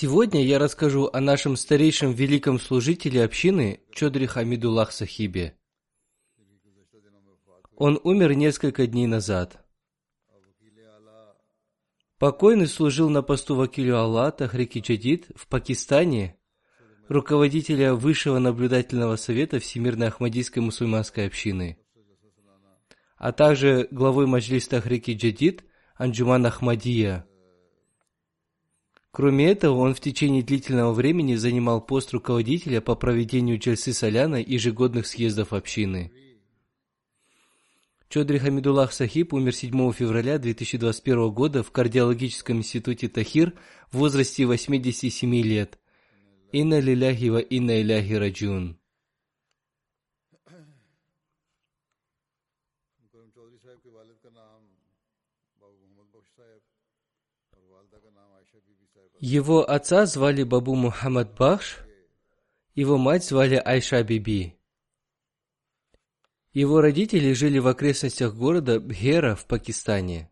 Сегодня я расскажу о нашем старейшем великом служителе общины Чодри Хамидуллах Сахибе. Он умер несколько дней назад. Покойный служил на посту вакилю Аллах Тахрики Джадид в Пакистане, руководителя Высшего наблюдательного совета Всемирной Ахмадийской мусульманской общины, а также главой Маджлис Тахрики Джадид Анджуман Ахмадия. Кроме этого, он в течение длительного времени занимал пост руководителя по проведению Джальсы Соляна и ежегодных съездов общины. Чодри Хамидуллах Сахиб умер 7 февраля 2021 года в кардиологическом институте Тахир в возрасте 87 лет. Инна лиляхи ва инна иляхи раджун. Его отца звали Бабу Мухаммад Бахш, его мать звали Айша Биби. Его родители жили в окрестностях города Бхера в Пакистане.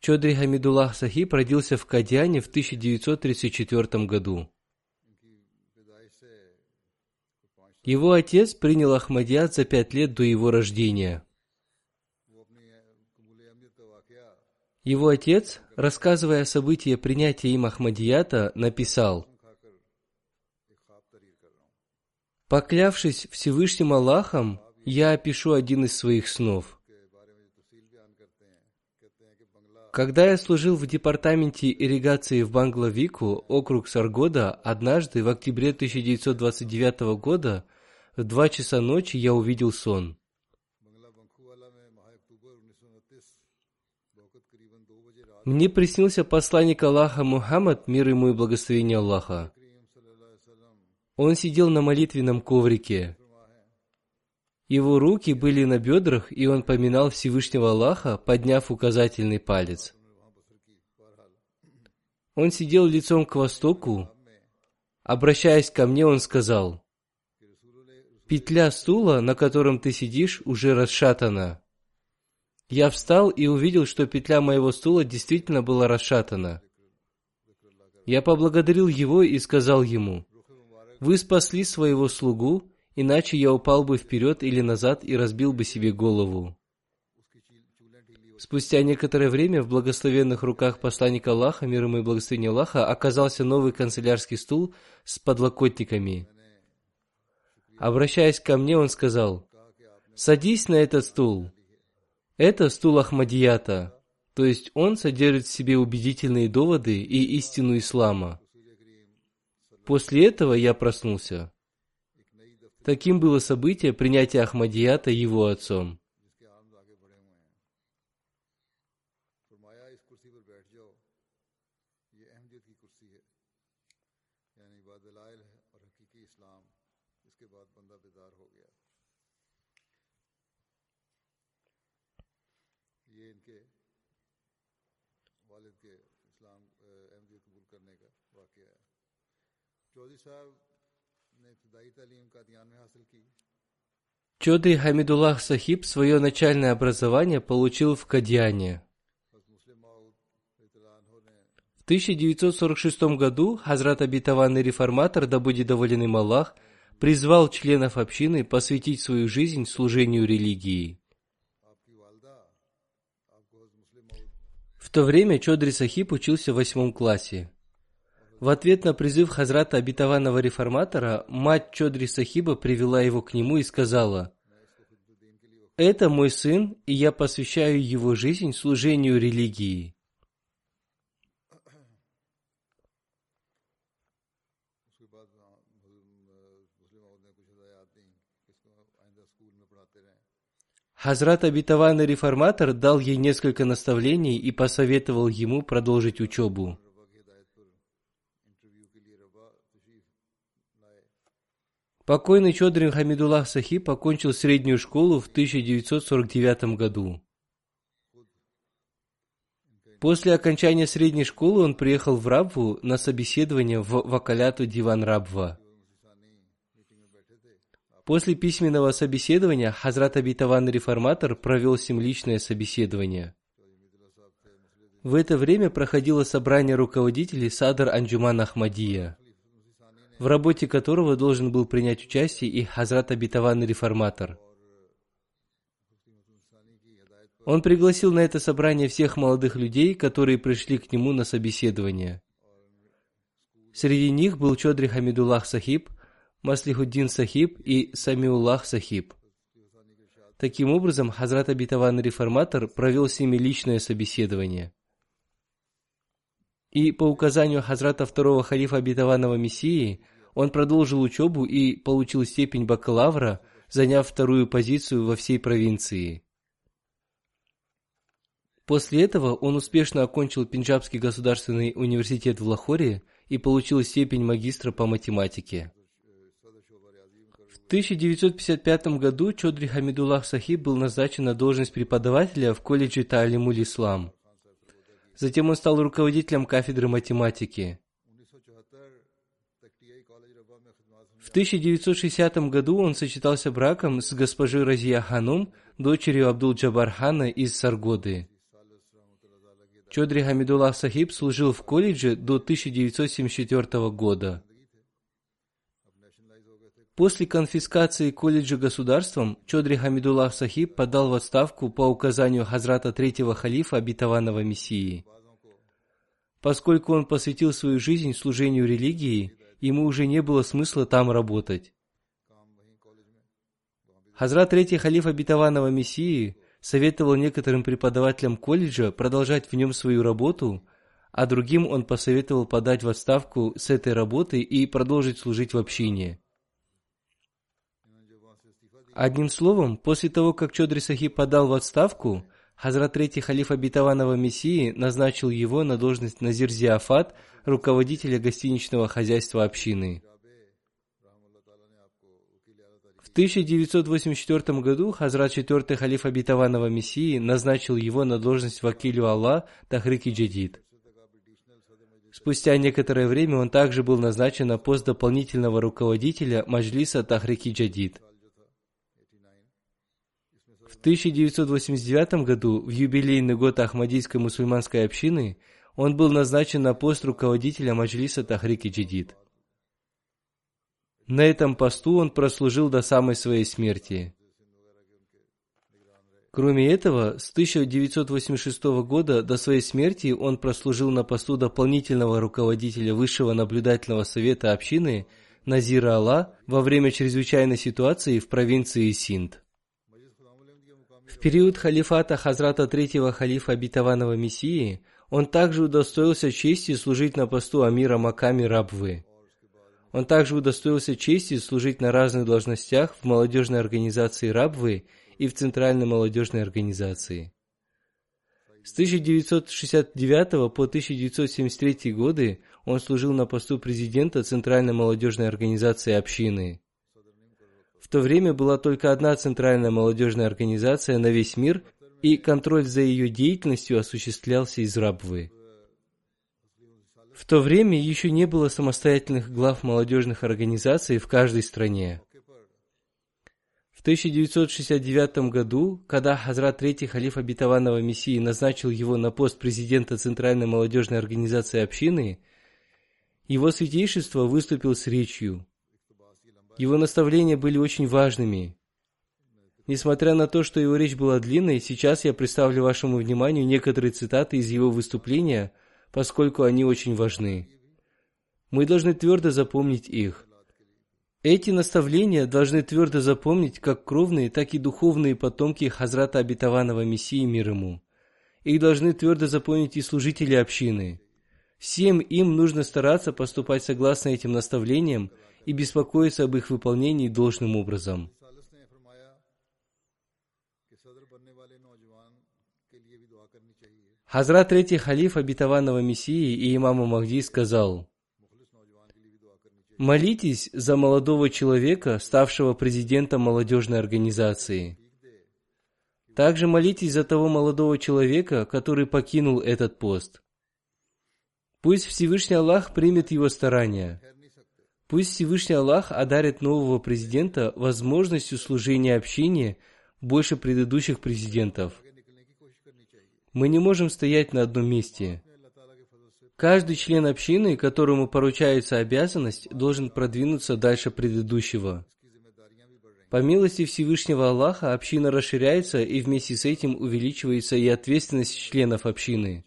Чодри Хамидуллах Сахиб родился в Кадьяне в 1934 году. Его отец принял Ахмадият за пять лет до его рождения. Его отец, рассказывая о событии принятия им Ахмадията, написал «Поклявшись Всевышним Аллахом, я опишу один из своих снов. Когда я служил в департаменте ирригации в Банглавику, округ Саргода, однажды в октябре 1929 года в два часа ночи я увидел сон. Мне приснился посланник Аллаха Мухаммад, мир ему и благословение Аллаха. Он сидел на молитвенном коврике. Его руки были на бедрах, и он поминал Всевышнего Аллаха, подняв указательный палец. Он сидел лицом к востоку. Обращаясь ко мне, он сказал, «Петля стула, на котором ты сидишь, уже расшатана». Я встал и увидел, что петля моего стула действительно была расшатана. Я поблагодарил его и сказал ему, «Вы спасли своего слугу, иначе я упал бы вперед или назад и разбил бы себе голову». Спустя некоторое время в благословенных руках посланника Аллаха, мир ему и благословение Аллаха, оказался новый канцелярский стул с подлокотниками. Обращаясь ко мне, он сказал, «Садись на этот стул». Это стул Ахмадията, то есть он содержит в себе убедительные доводы и истину ислама. После этого я проснулся. Таким было событие принятия Ахмадията его отцом. Чодри Хамидуллах Сахиб свое начальное образование получил в Кадьяне. В 1946 году Хазрат Обетованный Реформатор, да будет доволен им Аллах, призвал членов общины посвятить свою жизнь служению религии. В то время Чодри Сахиб учился в восьмом классе. В ответ на призыв Хазрата обетованного реформатора, мать Чодри Сахиба привела его к нему и сказала, «Это мой сын, и я посвящаю его жизнь служению религии». Хазрат обетованный реформатор дал ей несколько наставлений и посоветовал ему продолжить учебу. Покойный Чодри Хамидуллах Сахиб окончил среднюю школу в 1949 году. После окончания средней школы он приехал в Рабву на собеседование в Вакаляту Диван Рабва. После письменного собеседования Хазрат Абитаван Реформатор провел с ним личное собеседование. В это время проходило собрание руководителей Садар Анджуман Ахмадия, в работе которого должен был принять участие и Хазрат Абитаван Реформатор. Он пригласил на это собрание всех молодых людей, которые пришли к нему на собеседование. Среди них был Чодри Хамидуллах Сахиб, Маслихуддин Сахиб и Самиуллах Сахиб. Таким образом, Хазрат Абитаван Реформатор провел с ними личное собеседование. И по указанию Хазрата второго халифа Абитаванного Мессии, он продолжил учебу и получил степень бакалавра, заняв вторую позицию во всей провинции. После этого он успешно окончил Пенджабский государственный университет в Лахоре и получил степень магистра по математике. В 1955 году Чодри Хамидуллах Сахиб был назначен на должность преподавателя в колледже Таалимуль Ислам. Затем он стал руководителем кафедры математики. В 1960 году он сочетался браком с госпожой Разия Ханум, дочерью Абдул-Джабархана из Саргоды. Чодри Хамидуллах Сахиб служил в колледже до 1974 года. После конфискации колледжа государством Чодри Хамидуллах Сахиб подал в отставку по указанию Хазрата Третьего халифа Обетованного Мессии. Поскольку он посвятил свою жизнь служению религии, ему уже не было смысла там работать. Хазрат Третий халиф Обетованного Мессии советовал некоторым преподавателям колледжа продолжать в нем свою работу, а другим он посоветовал подать в отставку с этой работы и продолжить служить в общине. Одним словом, после того, как Чодри Сахиб подал в отставку, Хазрат Третий халиф Обетованного Мессии назначил его на должность Назир Зиафат, руководителя гостиничного хозяйства общины. В 1984 году Хазрат Четвертый халиф Обетованного Мессии назначил его на должность вакилю Аллах Тахрики Джадид. Спустя некоторое время он также был назначен на пост дополнительного руководителя Маджлиса Тахрики Джадид. В 1989 году, в юбилейный год Ахмадийской мусульманской общины, он был назначен на пост руководителя Маджлиса Тахрики Джадид. На этом посту он прослужил до самой своей смерти. Кроме этого, с 1986 года до своей смерти он прослужил на посту дополнительного руководителя Высшего наблюдательного совета общины Назира Алла во время чрезвычайной ситуации в провинции Синд. В период халифата Хазрата Третьего халифа Обетованного Мессии он также удостоился чести служить на посту Амира Маками Рабвы. Он также удостоился чести служить на разных должностях в молодежной организации Рабвы и в Центральной молодежной организации. С 1969 по 1973 годы он служил на посту президента Центральной молодежной организации общины. В то время была только одна центральная молодежная организация на весь мир, и контроль за ее деятельностью осуществлялся из Рабвы. В то время еще не было самостоятельных глав молодежных организаций в каждой стране. В 1969 году, когда Хазрат Третий Халиф Обетованного Мессии назначил его на пост президента Центральной молодежной организации общины, его святейшество выступил с речью. Его наставления были очень важными. Несмотря на то, что его речь была длинной, сейчас я представлю вашему вниманию некоторые цитаты из его выступления, поскольку они очень важны. Мы должны твердо запомнить их. Эти наставления должны твердо запомнить как кровные, так и духовные потомки Хазрата Обетованного Мессии мир ему. Их должны твердо запомнить и служители общины. Всем им нужно стараться поступать согласно этим наставлениям и беспокоиться об их выполнении должным образом. Хазрат Третий Халиф Обетованного Мессии и имама Махди сказал, «Молитесь за молодого человека, ставшего президентом молодежной организации. Также молитесь за того молодого человека, который покинул этот пост. Пусть Всевышний Аллах примет его старания. Пусть Всевышний Аллах одарит нового президента возможностью служения общине больше предыдущих президентов – мы не можем стоять на одном месте. Каждый член общины, которому поручается обязанность, должен продвинуться дальше предыдущего. По милости Всевышнего Аллаха община расширяется, и вместе с этим увеличивается и ответственность членов общины.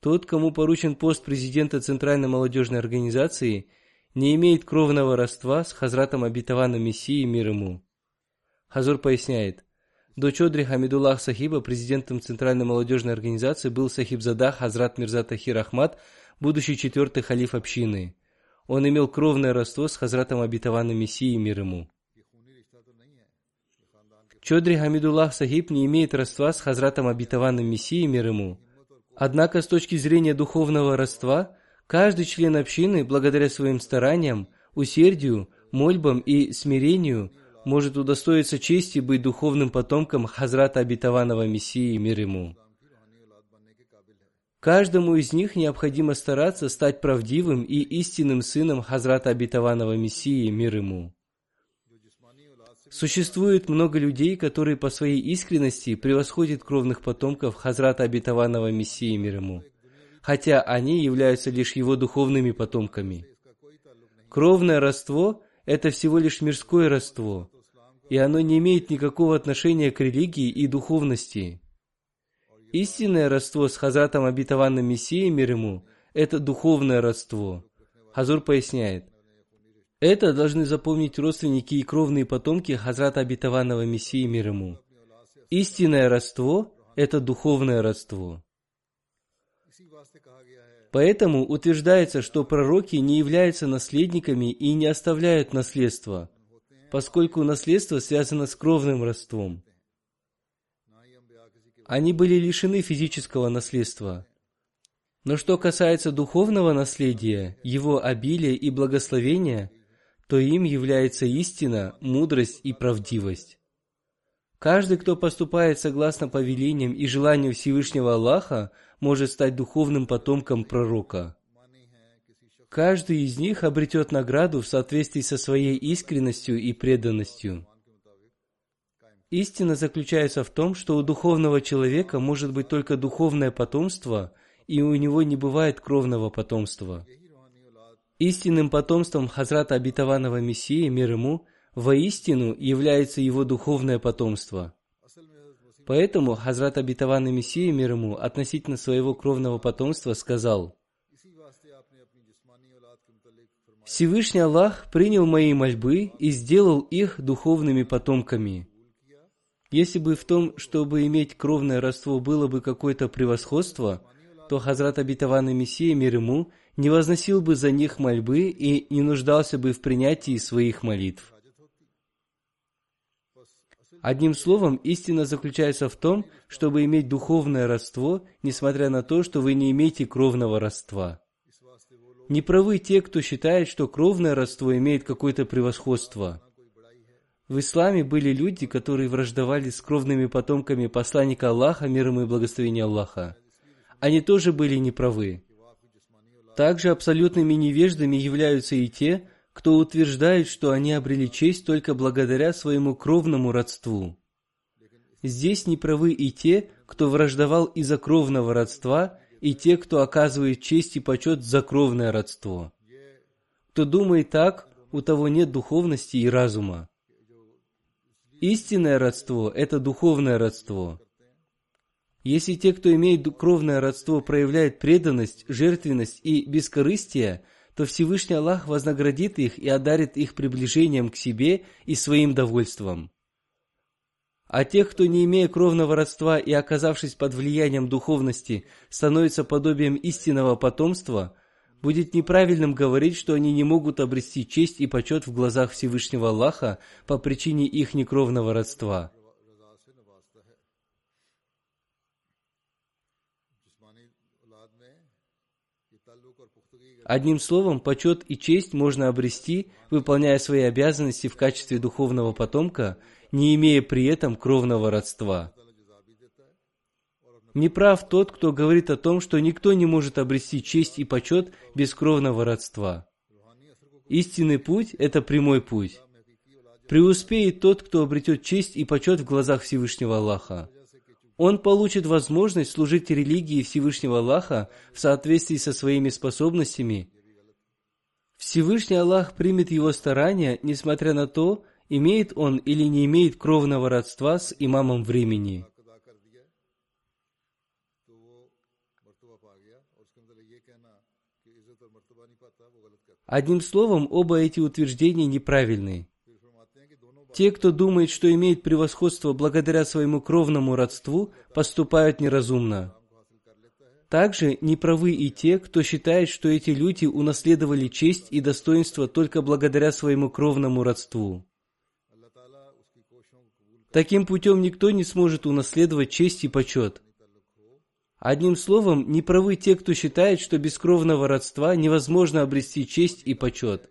Тот, кому поручен пост президента Центральной молодежной организации, не имеет кровного родства с Хазратом Обетованным Мессией мир ему. Хазур поясняет – до Чодри Хамидуллах Сахиба президентом Центральной молодежной организации был Сахиб Задах Хазрат Мирза Тахир Ахмад, будущий четвертый халиф общины. Он имел кровное родство с Хазратом Обетованным Мессией мир ему. Чодри Хамидуллах Сахиб не имеет родства с Хазратом Обетованным Мессией мир ему. Однако с точки зрения духовного родства, каждый член общины, благодаря своим стараниям, усердию, мольбам и смирению – может удостоиться чести быть духовным потомком Хазрата Обетованного Мессии мир ему. Каждому из них необходимо стараться стать правдивым и истинным сыном Хазрата Обетованного Мессии мир ему. Существует много людей, которые по своей искренности превосходят кровных потомков Хазрата Обетованного Мессии мир ему, хотя они являются лишь его духовными потомками. Кровное родство – это всего лишь мирское родство, и оно не имеет никакого отношения к религии и духовности. Истинное родство с Хазратом обетованным Мессией мир ему – это духовное родство. Хазур поясняет, это должны запомнить родственники и кровные потомки Хазрата обетованного Мессии мир ему. Истинное родство – это духовное родство. Поэтому утверждается, что пророки не являются наследниками и не оставляют наследство – поскольку наследство связано с кровным родством. Они были лишены физического наследства. Но что касается духовного наследия, его обилия и благословения, то им является истина, мудрость и правдивость. Каждый, кто поступает согласно повелениям и желанию Всевышнего Аллаха, может стать духовным потомком пророка. Каждый из них обретет награду в соответствии со своей искренностью и преданностью. Истина заключается в том, что у духовного человека может быть только духовное потомство, и у него не бывает кровного потомства. Истинным потомством Хазрата Обетованного Мессии, мир ему, воистину является его духовное потомство. Поэтому Хазрат Обетованный Мессия, мир ему, относительно своего кровного потомства сказал – Всевышний Аллах принял мои мольбы и сделал их духовными потомками. Если бы в том, чтобы иметь кровное родство, было бы какое-то превосходство, то Хазрат Обетованный Мессия, мир ему, не возносил бы за них мольбы и не нуждался бы в принятии своих молитв. Одним словом, истина заключается в том, чтобы иметь духовное родство, несмотря на то, что вы не имеете кровного родства. Не правы те, кто считает, что кровное родство имеет какое-то превосходство. В исламе были люди, которые враждовали с кровными потомками посланника Аллаха, мир ему и благословения Аллаха. Они тоже были неправы. Также абсолютными невеждами являются и те, кто утверждает, что они обрели честь только благодаря своему кровному родству. Здесь неправы и те, кто враждовал из-за кровного родства, и те, кто оказывает честь и почет за кровное родство. Кто думает так, у того нет духовности и разума. Истинное родство – это духовное родство. Если те, кто имеет кровное родство, проявляют преданность, жертвенность и бескорыстие, то Всевышний Аллах вознаградит их и одарит их приближением к себе и своим довольством. А тех, кто, не имея кровного родства и оказавшись под влиянием духовности, становится подобием истинного потомства, будет неправильным говорить, что они не могут обрести честь и почет в глазах Всевышнего Аллаха по причине их некровного родства. Одним словом, почет и честь можно обрести, выполняя свои обязанности в качестве духовного потомка, не имея при этом кровного родства. Неправ тот, кто говорит о том, что никто не может обрести честь и почет без кровного родства. Истинный путь – это прямой путь. Преуспеет тот, кто обретет честь и почет в глазах Всевышнего Аллаха. Он получит возможность служить религии Всевышнего Аллаха в соответствии со своими способностями. Всевышний Аллах примет его старания, несмотря на то, имеет он или не имеет кровного родства с имамом времени. Одним словом, оба эти утверждения неправильны. Те, кто думает, что имеет превосходство благодаря своему кровному родству, поступают неразумно. Также неправы и те, кто считает, что эти люди унаследовали честь и достоинство только благодаря своему кровному родству. Таким путем никто не сможет унаследовать честь и почет. Одним словом, неправы те, кто считает, что без кровного родства невозможно обрести честь и почет.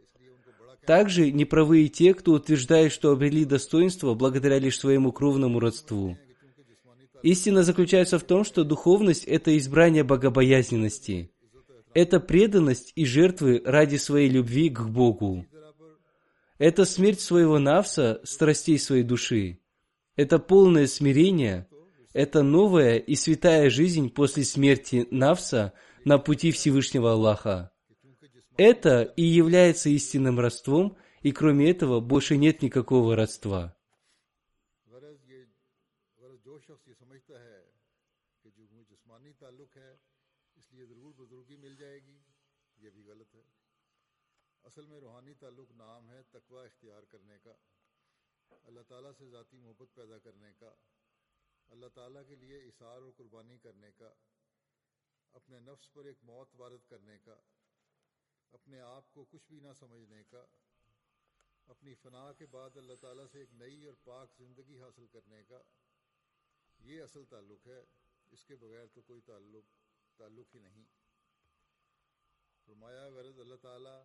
Также неправы и те, кто утверждает, что обрели достоинство благодаря лишь своему кровному родству. Истина заключается в том, что духовность – это избрание богобоязненности. Это преданность и жертвы ради своей любви к Богу. Это смерть своего навса, страстей своей души. Это полное смирение, это новая и святая жизнь после смерти Навса на пути Всевышнего Аллаха. Это и является истинным родством, и кроме этого больше нет никакого родства. اپنے نفس پر ایک موت وارد کرنے کا اپنے آپ کو کچھ بھی نہ سمجھنے کا، اپنی فنا کے بعد اللہ تعالیٰ سے ایک نئی اور پاک زندگی حاصل کرنے کا۔ یہ اصل تعلق ہے، اس کے بغیر تو کوئی تعلق تعلق ہی نہیں۔ فرمایا، غرض اللہ تعالیٰ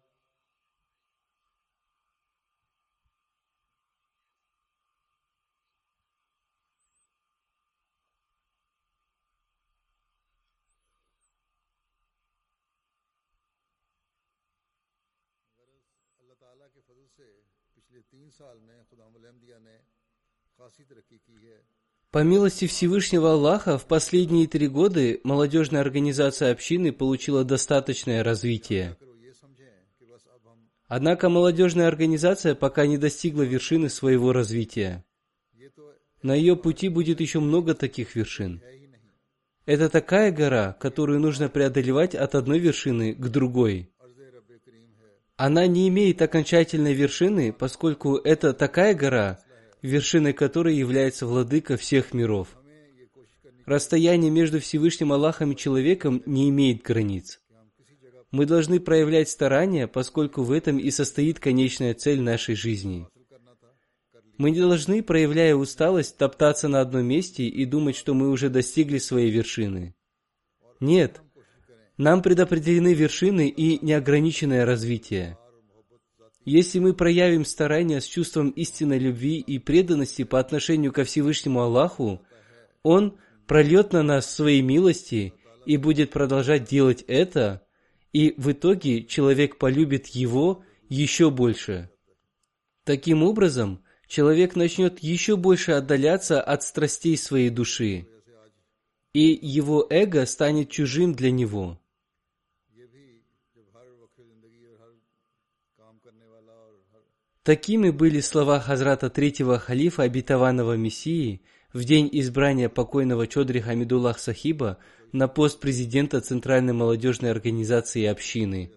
По милости Всевышнего Аллаха, в последние три года молодежная организация общины получила достаточное развитие. Однако молодежная организация пока не достигла вершины своего развития. На ее пути будет еще много таких вершин. Это такая гора, которую нужно преодолевать от одной вершины к другой. Она не имеет окончательной вершины, поскольку это такая гора, вершиной которой является владыка всех миров. Расстояние между Всевышним Аллахом и человеком не имеет границ. Мы должны проявлять старания, поскольку в этом и состоит конечная цель нашей жизни. Мы не должны, проявляя усталость, топтаться на одном месте и думать, что мы уже достигли своей вершины. Нет, нам предопределены вершины и неограниченное развитие. Если мы проявим старания с чувством истинной любви и преданности по отношению ко Всевышнему Аллаху, Он прольет на нас свои милости и будет продолжать делать это, и в итоге человек полюбит Его еще больше. Таким образом, человек начнет еще больше отдаляться от страстей своей души, и его эго станет чужим для него. Такими были слова Хазрата третьего халифа обетованного Мессии в день избрания покойного Чодри Хамидуллах Сахиба на пост президента Центральной молодежной организации общины.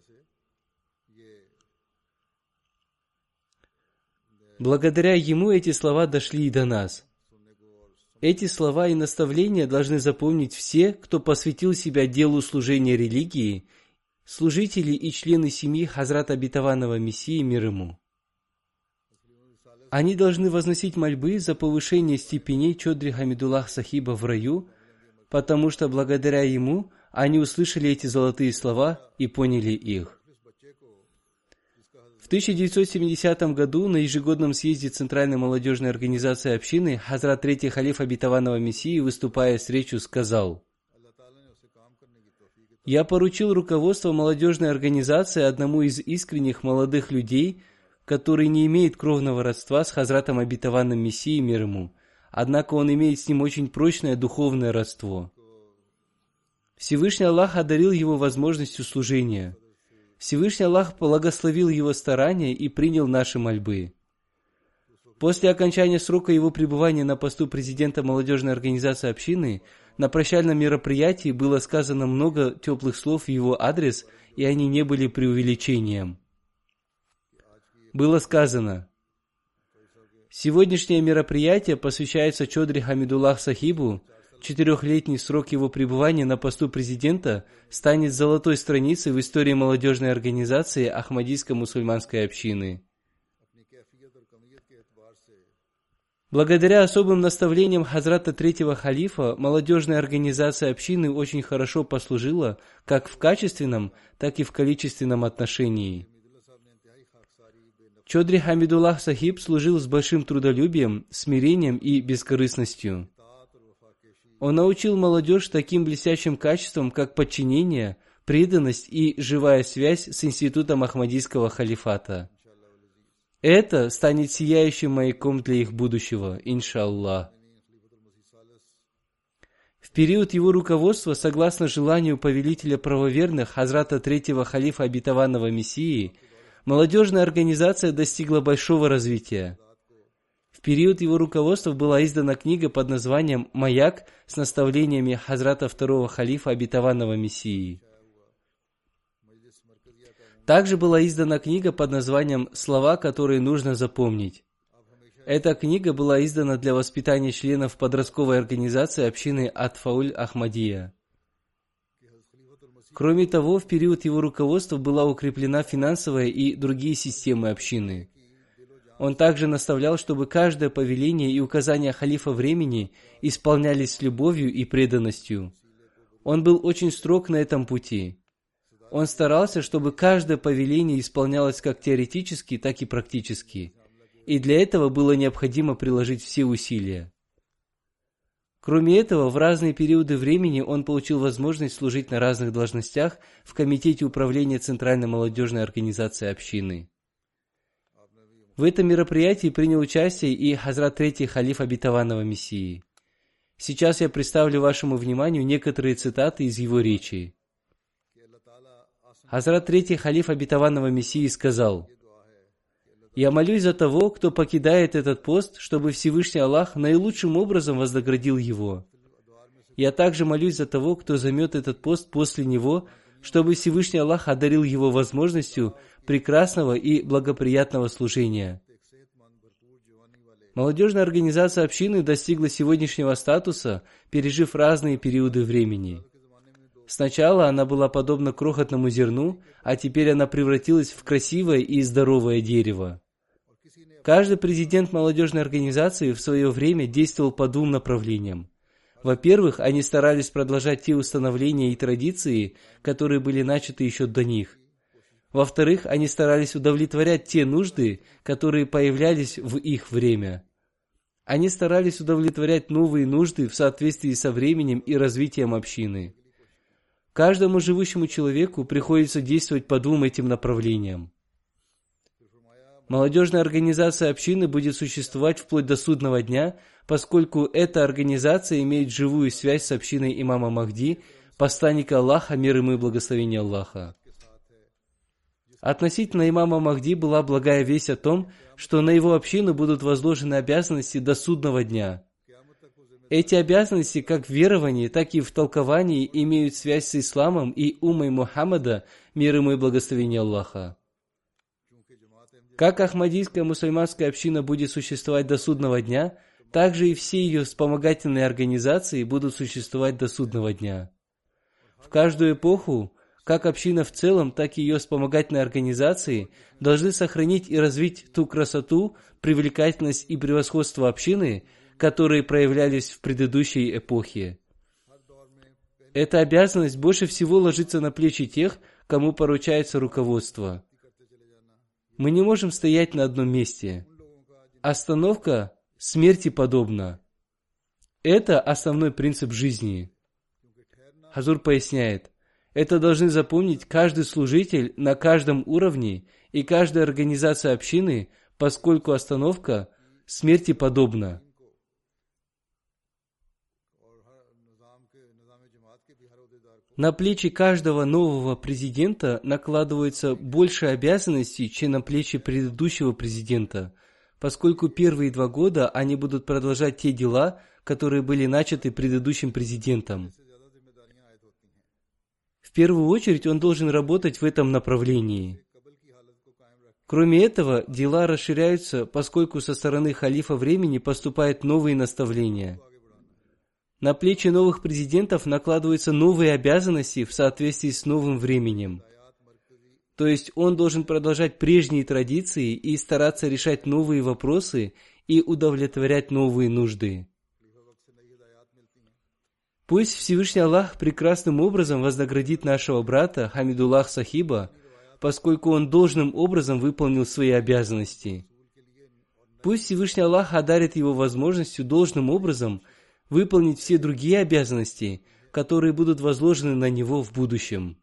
Благодаря ему эти слова дошли и до нас. Эти слова и наставления должны запомнить все, кто посвятил себя делу служения религии, служители и члены семьи Хазрата Обетованного Мессии мир ему. Они должны возносить мольбы за повышение степеней Чодри Хамидуллах Сахиба в раю, потому что благодаря ему они услышали эти золотые слова и поняли их. В 1970 году на ежегодном съезде Центральной молодежной организации общины Хазрат Третий Халиф Обетованного Мессии, выступая с речью, сказал, «Я поручил руководство молодежной организации одному из искренних молодых людей – который не имеет кровного родства с Хазратом обетованным Мессией мир ему, однако он имеет с ним очень прочное духовное родство. Всевышний Аллах одарил его возможностью служения. Всевышний Аллах благословил его старания и принял наши мольбы. После окончания срока его пребывания на посту президента молодежной организации общины, на прощальном мероприятии было сказано много теплых слов в его адрес, и они не были преувеличением было сказано, Сегодняшнее мероприятие посвящается Чодри Хамидуллах Сахибу. Четырехлетний срок его пребывания на посту президента станет золотой страницей в истории молодежной организации Ахмадийской мусульманской общины. Благодаря особым наставлениям Хазрата Третьего Халифа, молодежная организация общины очень хорошо послужила как в качественном, так и в количественном отношении – Чодри Хамидуллах Сахиб служил с большим трудолюбием, смирением и бескорыстностью. Он научил молодежь таким блестящим качествам, как подчинение, преданность и живая связь с институтом Ахмадийского халифата. Это станет сияющим маяком для их будущего, иншаллах. В период его руководства, согласно желанию повелителя правоверных Хазрата Третьего Халифа Обетованного Мессии – молодежная организация достигла большого развития. В период его руководства была издана книга под названием «Маяк» с наставлениями Хазрата второго халифа обетованного Мессии. Также была издана книга под названием «Слова, которые нужно запомнить». Эта книга была издана для воспитания членов подростковой организации общины Атфауль Ахмадия. Кроме того, в период его руководства была укреплена финансовая и другие системы общины. Он также наставлял, чтобы каждое повеление и указание халифа времени исполнялись с любовью и преданностью. Он был очень строг на этом пути. Он старался, чтобы каждое повеление исполнялось как теоретически, так и практически. И для этого было необходимо приложить все усилия. Кроме этого, в разные периоды времени он получил возможность служить на разных должностях в Комитете управления Центральной молодежной организации общины. В этом мероприятии принял участие и Хазрат Третий Халиф Обетованного Мессии. Сейчас я представлю вашему вниманию некоторые цитаты из его речи. Хазрат Третий Халиф Обетованного Мессии сказал – я молюсь за того, кто покидает этот пост, чтобы Всевышний Аллах наилучшим образом вознаградил его. Я также молюсь за того, кто займет этот пост после него, чтобы Всевышний Аллах одарил его возможностью прекрасного и благоприятного служения. Молодежная организация общины достигла сегодняшнего статуса, пережив разные периоды времени. Сначала она была подобна крохотному зерну, а теперь она превратилась в красивое и здоровое дерево. Каждый президент молодежной организации в свое время действовал по двум направлениям. Во-первых, они старались продолжать те установления и традиции, которые были начаты еще до них. Во-вторых, они старались удовлетворять те нужды, которые появлялись в их время. Они старались удовлетворять новые нужды в соответствии со временем и развитием общины. Каждому живущему человеку приходится действовать по двум этим направлениям. Молодежная организация общины будет существовать вплоть до судного дня, поскольку эта организация имеет живую связь с общиной имама Махди, посланника Аллаха, мир ему и благословение Аллаха. Относительно имама Махди была благая весть о том, что на его общину будут возложены обязанности до судного дня. Эти обязанности как в веровании, так и в толковании имеют связь с исламом и умой Мухаммада, мир ему и благословение Аллаха. Как Ахмадийская мусульманская община будет существовать до судного дня, так же и все ее вспомогательные организации будут существовать до судного дня. В каждую эпоху, как община в целом, так и ее вспомогательные организации должны сохранить и развить ту красоту, привлекательность и превосходство общины, которые проявлялись в предыдущей эпохе. Эта обязанность больше всего ложится на плечи тех, кому поручается руководство – мы не можем стоять на одном месте. Остановка смерти подобна. Это основной принцип жизни. Хазур поясняет, это должны запомнить каждый служитель на каждом уровне и каждая организация общины, поскольку остановка смерти подобна. На плечи каждого нового президента накладывается больше обязанностей, чем на плечи предыдущего президента, поскольку первые два года они будут продолжать те дела, которые были начаты предыдущим президентом. В первую очередь он должен работать в этом направлении. Кроме этого, дела расширяются, поскольку со стороны халифа времени поступают новые наставления – на плечи новых президентов накладываются новые обязанности в соответствии с новым временем. То есть он должен продолжать прежние традиции и стараться решать новые вопросы и удовлетворять новые нужды. Пусть Всевышний Аллах прекрасным образом вознаградит нашего брата Хамидуллах Сахиба, поскольку он должным образом выполнил свои обязанности. Пусть Всевышний Аллах одарит его возможностью должным образом – выполнить все другие обязанности, которые будут возложены на него в будущем.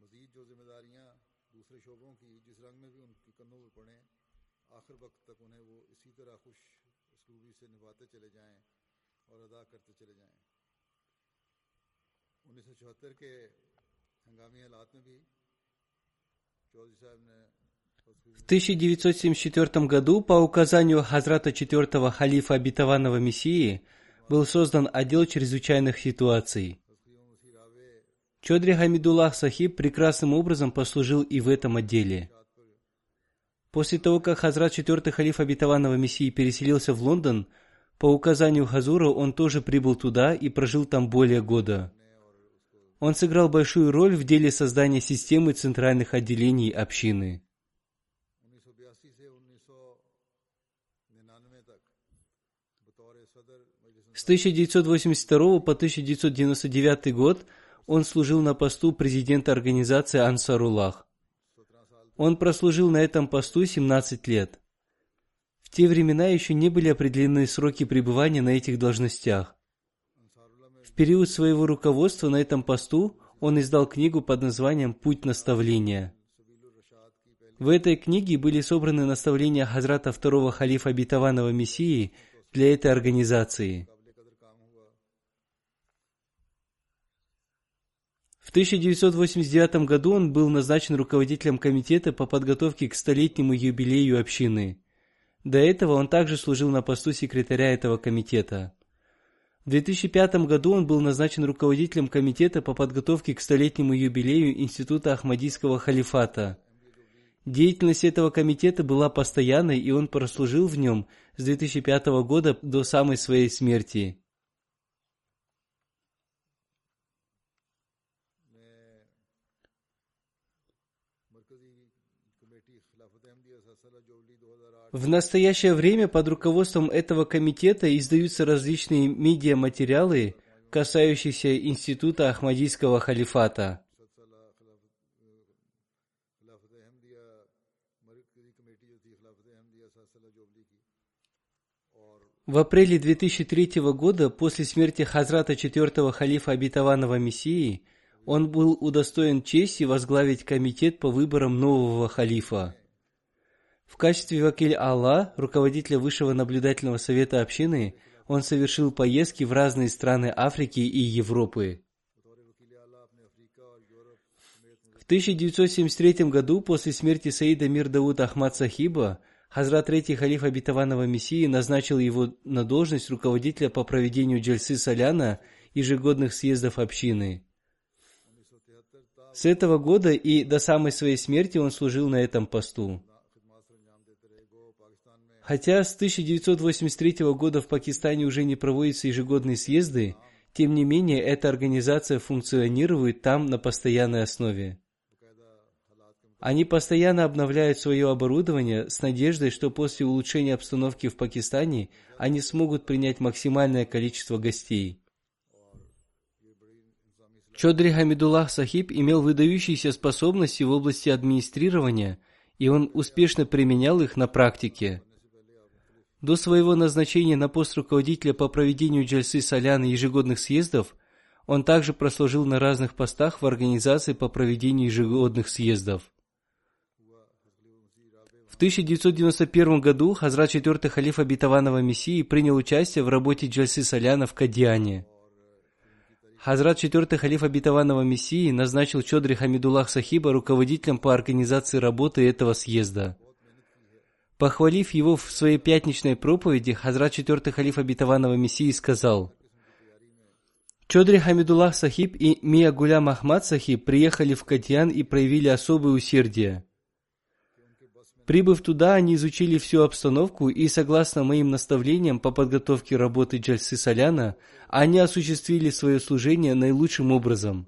मजीद जो जिम्मेदारियाँ दूसरे शोबों की जिस रंग में भी उनकी कंधों पर पड़ें आखिर वक्त तक उन्हें वो इसी तरह खुश उसलूबी से निभाते चले जाएं और अदा करते चले जाएं उन्नीस सौ चौहत्तर के हंगामी हालात में भी चौधरी साहब ने В 1974 году по указанию Хазрата четвертого халифа обетованного Мессии был создан отдел чрезвычайных ситуаций. Чодри Хамидуллах Сахиб прекрасным образом послужил и в этом отделе – После того, как Хазрат четвертый халиф обетованного Мессии переселился в Лондон, по указанию Хазура он тоже прибыл туда и прожил там более года. Он сыграл большую роль в деле создания системы центральных отделений общины. С 1982 по 1999 год он служил на посту президента организации Ансаруллах. Он прослужил на этом посту 17 лет. В те времена еще не были определены сроки пребывания на этих должностях. В период своего руководства на этом посту он издал книгу под названием «Путь наставления». В этой книге были собраны наставления Хазрата второго халифа обетованного Мессии для этой организации – В 1989 году он был назначен руководителем комитета по подготовке к столетнему юбилею общины. До этого он также служил на посту секретаря этого комитета. В 2005 году он был назначен руководителем комитета по подготовке к столетнему юбилею Института Ахмадийского халифата. Деятельность этого комитета была постоянной, и он прослужил в нем с 2005 года до самой своей смерти. В настоящее время под руководством этого комитета издаются различные медиаматериалы, касающиеся института Ахмадийского халифата. В апреле 2003 года, после смерти Хазрата четвертого халифа обетованного Мессии, он был удостоен чести возглавить комитет по выборам нового халифа. В качестве вакиль Аллах, руководителя Высшего наблюдательного совета общины, он совершил поездки в разные страны Африки и Европы. В 1973 году, после смерти Саида Мир Ахмад Сахиба, Хазрат Третий Халиф Обетованного Мессии назначил его на должность руководителя по проведению Джальсы Соляна ежегодных съездов общины. С этого года и до самой своей смерти он служил на этом посту. Хотя с 1983 года в Пакистане уже не проводятся ежегодные съезды, тем не менее эта организация функционирует там на постоянной основе. Они постоянно обновляют свое оборудование с надеждой, что после улучшения обстановки в Пакистане они смогут принять максимальное количество гостей. Чодри Хамидуллах Сахиб имел выдающиеся способности в области администрирования, и он успешно применял их на практике. До своего назначения на пост руководителя по проведению джальсы солян и ежегодных съездов, он также прослужил на разных постах в организации по проведению ежегодных съездов. В 1991 году Хазрат четвертый халиф обетованного Мессии принял участие в работе Джальсы Соляна в Кадиане. Хазрат четвертый халиф обетованного Мессии назначил Чодри Хамидуллах Сахиба руководителем по организации работы этого съезда. Похвалив его в своей пятничной проповеди, Хазрат четвертый халиф обетованного Мессии сказал, Чодри Хамидуллах Сахиб и Мия Гулям Ахмад Сахиб приехали в Кадьян и проявили особое усердие. Прибыв туда, они изучили всю обстановку и, согласно моим наставлениям по подготовке работы Джальсы Соляна, они осуществили свое служение наилучшим образом.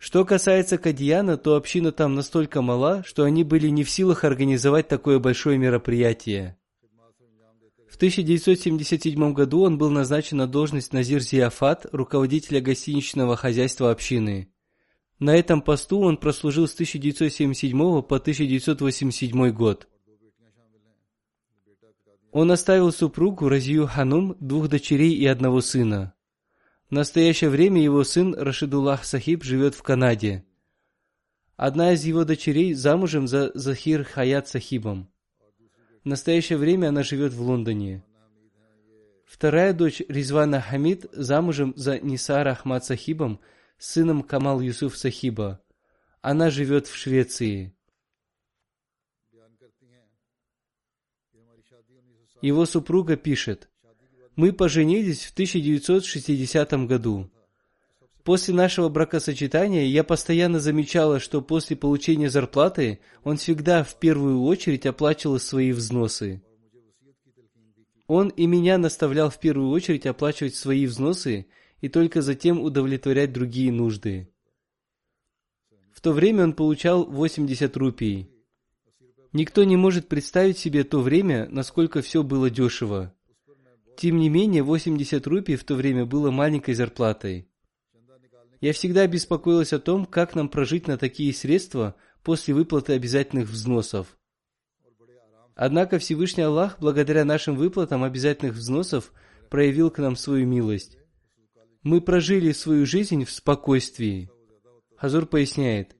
Что касается Кадьяна, то община там настолько мала, что они были не в силах организовать такое большое мероприятие. В 1977 году он был назначен на должность Назир Зиафат, руководителя гостиничного хозяйства общины. На этом посту он прослужил с 1977 по 1987 год. Он оставил супругу Разию Ханум, двух дочерей и одного сына. В настоящее время его сын Рашидуллах Сахиб живет в Канаде. Одна из его дочерей замужем за Захир Хаят Сахибом. В настоящее время она живет в Лондоне. Вторая дочь Ризвана Хамид замужем за Нисар Ахмад Сахибом – сыном Камал Юсуф Сахиба. Она живет в Швеции. Его супруга пишет, «Мы поженились в 1960 году. После нашего бракосочетания я постоянно замечала, что после получения зарплаты он всегда в первую очередь оплачивал свои взносы. Он и меня наставлял в первую очередь оплачивать свои взносы и только затем удовлетворять другие нужды. В то время он получал 80 рупий. Никто не может представить себе то время, насколько все было дешево. Тем не менее, 80 рупий в то время было маленькой зарплатой. Я всегда беспокоилась о том, как нам прожить на такие средства после выплаты обязательных взносов. Однако Всевышний Аллах, благодаря нашим выплатам обязательных взносов, проявил к нам свою милость. Мы прожили свою жизнь в спокойствии. Хазур поясняет,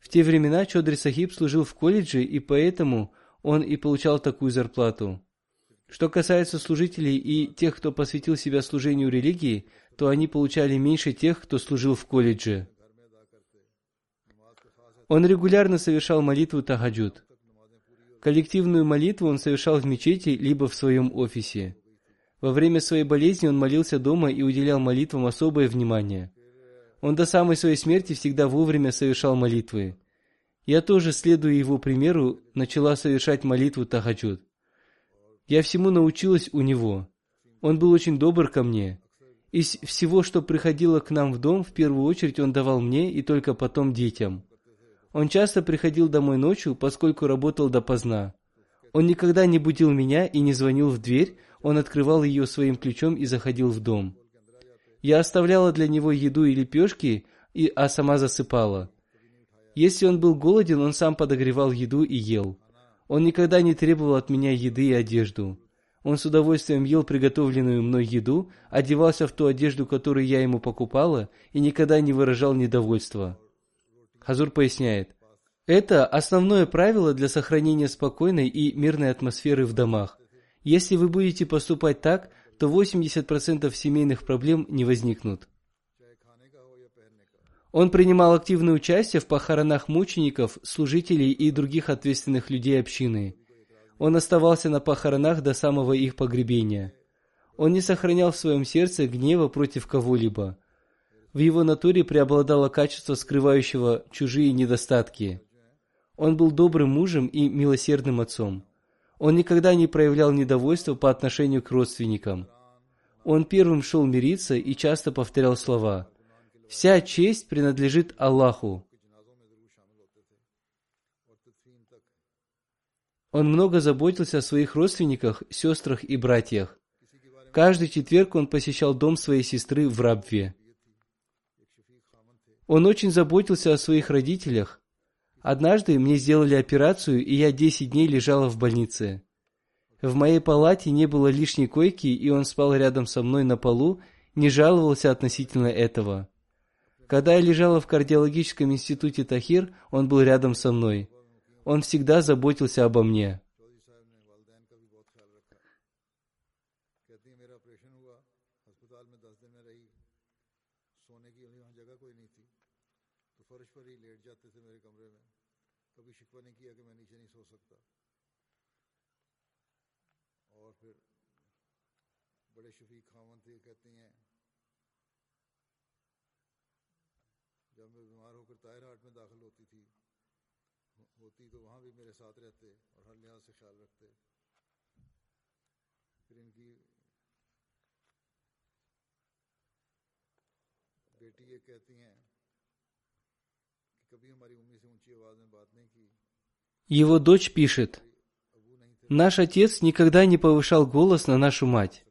в те времена Чодри Сахиб служил в колледже, и поэтому он и получал такую зарплату. Что касается служителей и тех, кто посвятил себя служению религии, то они получали меньше тех, кто служил в колледже. Он регулярно совершал молитву Тахаджуд. Коллективную молитву он совершал в мечети либо в своем офисе. Во время своей болезни он молился дома и уделял молитвам особое внимание. Он до самой своей смерти всегда вовремя совершал молитвы. Я тоже, следуя его примеру, начала совершать молитву Тахаджуд. Я всему научилась у него. Он был очень добр ко мне. Из всего, что приходило к нам в дом, в первую очередь он давал мне и только потом детям. Он часто приходил домой ночью, поскольку работал допоздна. Он никогда не будил меня и не звонил в дверь, он открывал ее своим ключом и заходил в дом. Я оставляла для него еду и лепешки, и, а сама засыпала. Если он был голоден, он сам подогревал еду и ел. Он никогда не требовал от меня еды и одежду. Он с удовольствием ел приготовленную мной еду, одевался в ту одежду, которую я ему покупала, и никогда не выражал недовольства. Хазур поясняет, это основное правило для сохранения спокойной и мирной атмосферы в домах. Если вы будете поступать так, то 80% семейных проблем не возникнут. Он принимал активное участие в похоронах мучеников, служителей и других ответственных людей общины. Он оставался на похоронах до самого их погребения. Он не сохранял в своем сердце гнева против кого-либо. В его натуре преобладало качество, скрывающего чужие недостатки. Он был добрым мужем и милосердным отцом. Он никогда не проявлял недовольства по отношению к родственникам. Он первым шел мириться и часто повторял слова «Вся честь принадлежит Аллаху». Он много заботился о своих родственниках, сестрах и братьях. Каждый четверг он посещал дом своей сестры в Рабве. Он очень заботился о своих родителях. Однажды мне сделали операцию, и я 10 дней лежала в больнице. В моей палате не было лишней койки, и он спал рядом со мной на полу, не жаловался относительно этого. Когда я лежала в кардиологическом институте Тахир, он был рядом со мной. Он всегда заботился обо мне. بیٹی یہ کہتی ہیں کہ کبھی ہماری امی سے اونچی آواز میں بات نہیں کی Его дочь пишет, «Наш отец никогда не повышал голос на нашу мать.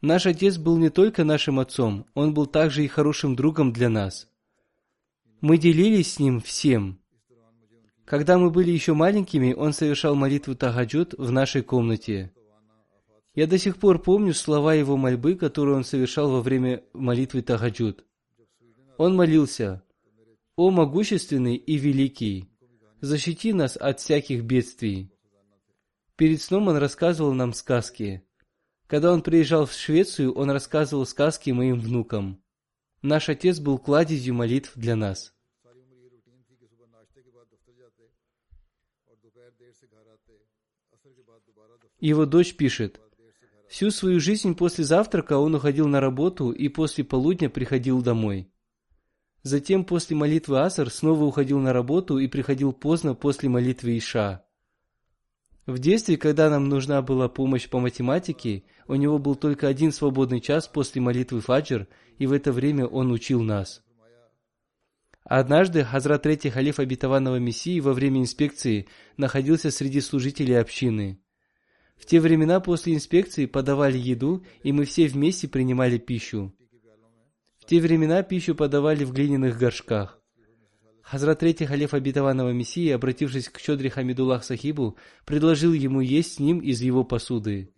Наш отец был не только нашим отцом, он был также и хорошим другом для нас. Мы делились с ним всем. Когда мы были еще маленькими, он совершал молитву Тагаджуд в нашей комнате. Я до сих пор помню слова его мольбы, которые он совершал во время молитвы Тагаджуд. Он молился, «О могущественный и великий, защити нас от всяких бедствий». Перед сном он рассказывал нам сказки. Когда он приезжал в Швецию, он рассказывал сказки моим внукам. Наш отец был кладезью молитв для нас. Его дочь пишет, «Всю свою жизнь после завтрака он уходил на работу и после полудня приходил домой. Затем после молитвы Аср снова уходил на работу и приходил поздно после молитвы Иша. В детстве, когда нам нужна была помощь по математике, у него был только один свободный час после молитвы Фаджр, и в это время он учил нас. Однажды Хазрат Третий Халиф Обетованного Мессии во время инспекции находился среди служителей общины. В те времена после инспекции подавали еду, и мы все вместе принимали пищу. В те времена пищу подавали в глиняных горшках. Хазрат Третий Халиф Обетованного Мессии, обратившись к Чодри Хамидуллах Сахибу, предложил ему есть с ним из его посуды.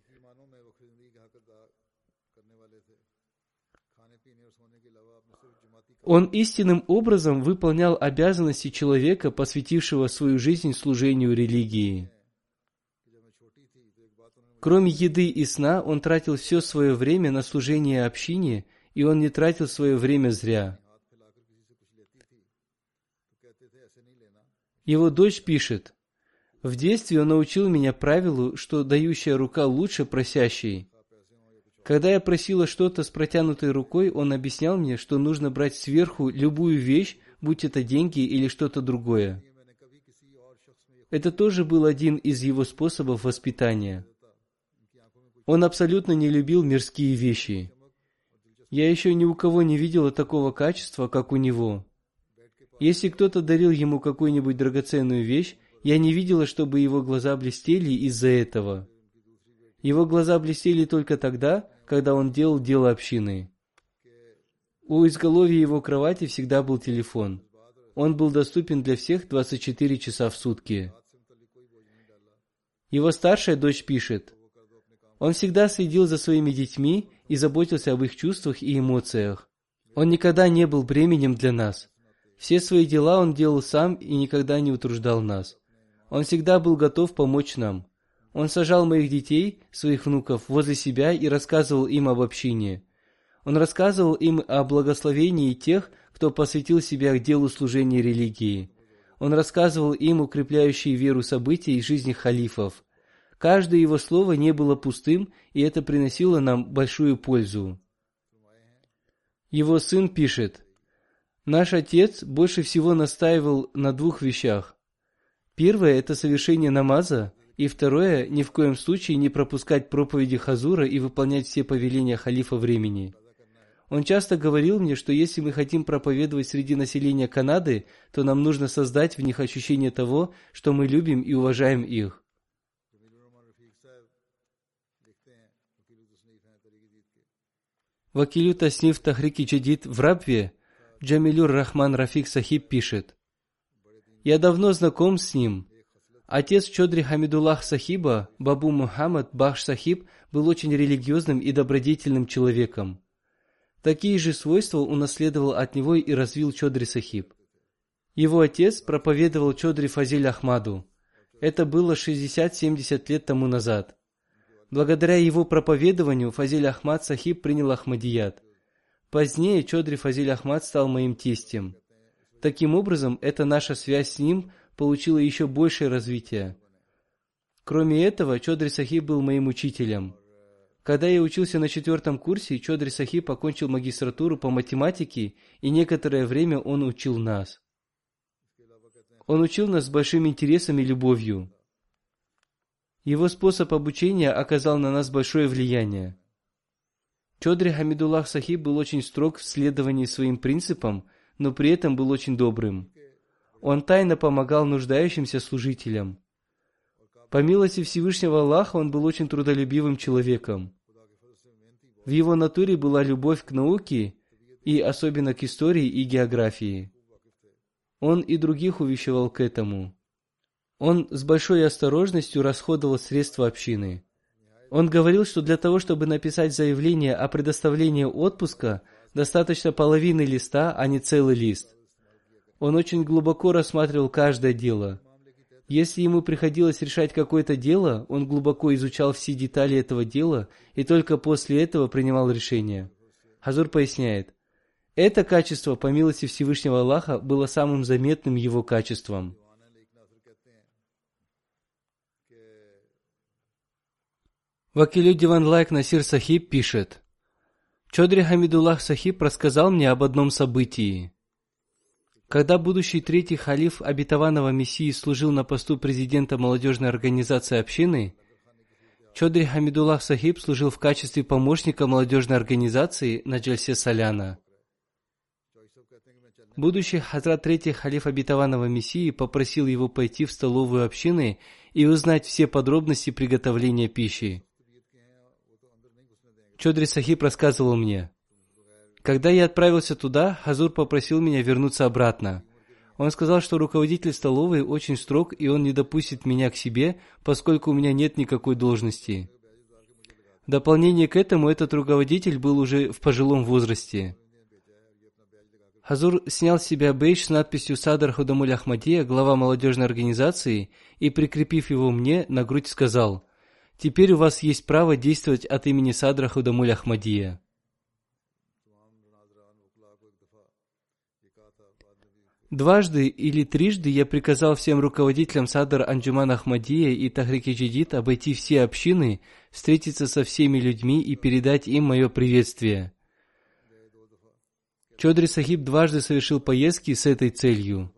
Он истинным образом выполнял обязанности человека, посвятившего свою жизнь служению религии. Кроме еды и сна, он тратил все свое время на служение общине, и он не тратил свое время зря. Его дочь пишет, «В детстве он научил меня правилу, что дающая рука лучше просящей. Когда я просила что-то с протянутой рукой, он объяснял мне, что нужно брать сверху любую вещь, будь это деньги или что-то другое. Это тоже был один из его способов воспитания. Он абсолютно не любил мирские вещи. Я еще ни у кого не видела такого качества, как у него. Если кто-то дарил ему какую-нибудь драгоценную вещь, Я не видела, чтобы его глаза блестели из-за этого. Его глаза блестели только тогда, когда он делал дело общины. У изголовья его кровати всегда был телефон. Он был доступен для всех 24 часа в сутки. Его старшая дочь пишет, он всегда следил за своими детьми и заботился об их чувствах и эмоциях. Он никогда не был бременем для нас. Все свои дела он делал сам и никогда не утруждал нас. Он всегда был готов помочь нам. Он сажал моих детей, своих внуков, возле себя и рассказывал им об общине. Он рассказывал им о благословении тех, кто посвятил себя делу служения религии. Он рассказывал им укрепляющие веру события из жизни халифов. Каждое его слово не было пустым, и это приносило нам большую пользу. Его сын пишет, «Наш отец больше всего настаивал на двух вещах. Первое – это совершение намаза, и второе – ни в коем случае не пропускать проповеди Хазура и выполнять все повеления халифа времени. Он часто говорил мне, что если мы хотим проповедовать среди населения Канады, то нам нужно создать в них ощущение того, что мы любим и уважаем их. Вакилю Тасниф Тахрики Джадид в Рабве Джамилюр Рахман Рафик Сахиб пишет, «Я давно знаком с ним. Отец Чодри Хамидуллах Сахиба, Бабу Мухаммад Бахш Сахиб, был очень религиозным и добродетельным человеком. Такие же свойства унаследовал от него и развил Чодри Сахиб. Его отец проповедовал Чодри Фазиль Ахмаду. Это было 60-70 лет тому назад. Благодаря его проповедованию Фазиль Ахмад Сахиб принял Ахмадият. Позднее Чодри Фазиль Ахмад стал моим тестем. Таким образом, эта наша связь с ним получила еще большее развитие. Кроме этого, Чодри Сахиб был моим учителем. Когда я учился на четвертом курсе, Чодри Сахиб окончил магистратуру по математике, и некоторое время он учил нас. Он учил нас с большим интересом и любовью. Его способ обучения оказал на нас большое влияние. Чодри Хамидуллах Сахиб был очень строг в следовании своим принципам, но при этом был очень добрым. Он тайно помогал нуждающимся служителям. По милости Всевышнего Аллаха он был очень трудолюбивым человеком. В его натуре была любовь к науке и особенно к истории и географии. Он и других увещевал к этому. Он с большой осторожностью расходовал средства общины. Он говорил, что для того, чтобы написать заявление о предоставлении отпуска, достаточно половины листа, а не целый лист. Он очень глубоко рассматривал каждое дело. Если ему приходилось решать какое-то дело, он глубоко изучал все детали этого дела и только после этого принимал решение. Хазур поясняет, это качество, по милости Всевышнего Аллаха, было самым заметным его качеством. Вакилю Диван Лайк Насир Сахиб пишет, Чодри Хамидуллах Сахиб рассказал мне об одном событии. Когда будущий третий халиф обетованного Мессии служил на посту президента молодежной организации общины, Чодри Хамидуллах Сахиб служил в качестве помощника молодежной организации на Джальсе Саляна. Будущий Хазрат Третий Халиф Обетованного Мессии попросил его пойти в столовую общины и узнать все подробности приготовления пищи. Чодри Сахиб рассказывал мне, когда я отправился туда, Хазур попросил меня вернуться обратно. Он сказал, что руководитель столовой очень строг, и он не допустит меня к себе, поскольку у меня нет никакой должности. В дополнение к этому, этот руководитель был уже в пожилом возрасте. Хазур снял с себя бейдж с надписью «Садар Худамуль Ахмадия, глава молодежной организации, и, прикрепив его мне, на грудь сказал – Теперь у вас есть право действовать от имени Садра Худамуль Ахмадия. Дважды или трижды я приказал всем руководителям Садр Анджуман Ахмадия и Тахрики Джидид обойти все общины, встретиться со всеми людьми и передать им мое приветствие. Чодри Сахиб дважды совершил поездки с этой целью.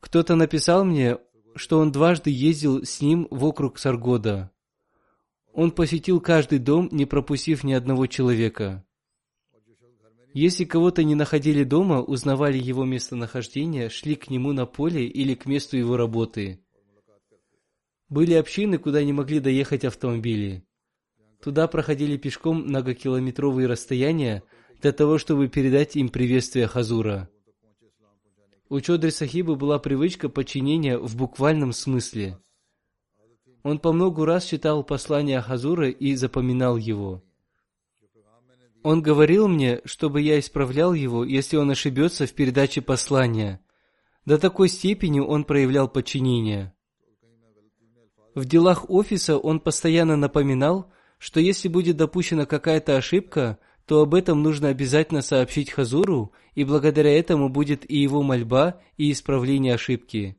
Кто-то написал мне, что он дважды ездил с ним в округ Саргода. Он посетил каждый дом, не пропустив ни одного человека. Если кого-то не находили дома, узнавали его местонахождение, шли к нему на поле или к месту его работы. Были общины, куда не могли доехать автомобили. Туда проходили пешком многокилометровые расстояния для того, чтобы передать им приветствие Хазура. У Чодри Сахиба была привычка подчинения в буквальном смысле. Он по многу раз читал послание Хазура и запоминал его. Он говорил мне, чтобы я исправлял его, если он ошибется в передаче послания. До такой степени он проявлял подчинение. В делах офиса он постоянно напоминал, что если будет допущена какая-то ошибка, то об этом нужно обязательно сообщить Хазуру, и благодаря этому будет и его мольба, и исправление ошибки.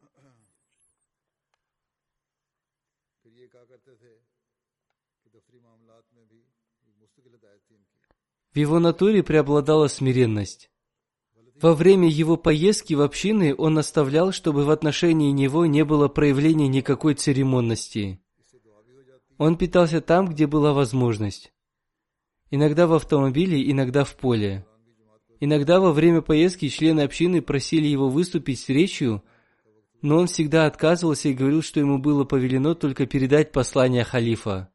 В его натуре преобладала смиренность. Во время его поездки в общины он наставлял, чтобы в отношении него не было проявления никакой церемонности. Он питался там, где была возможность. Иногда в автомобиле, иногда в поле. Иногда во время поездки члены общины просили его выступить с речью, но он всегда отказывался и говорил, что ему было повелено только передать послание халифа.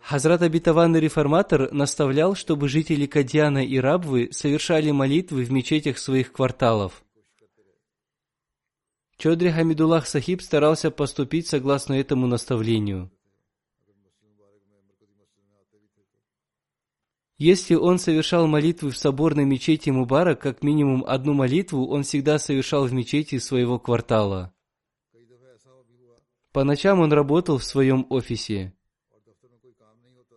Хазрат обетованный реформатор наставлял, чтобы жители Кадьяна и Рабвы совершали молитвы в мечетях своих кварталов. Чодри Хамидуллах Сахиб старался поступить согласно этому наставлению. Если он совершал молитвы в соборной мечети Мубарак, как минимум одну молитву он всегда совершал в мечети своего квартала. По ночам он работал в своем офисе.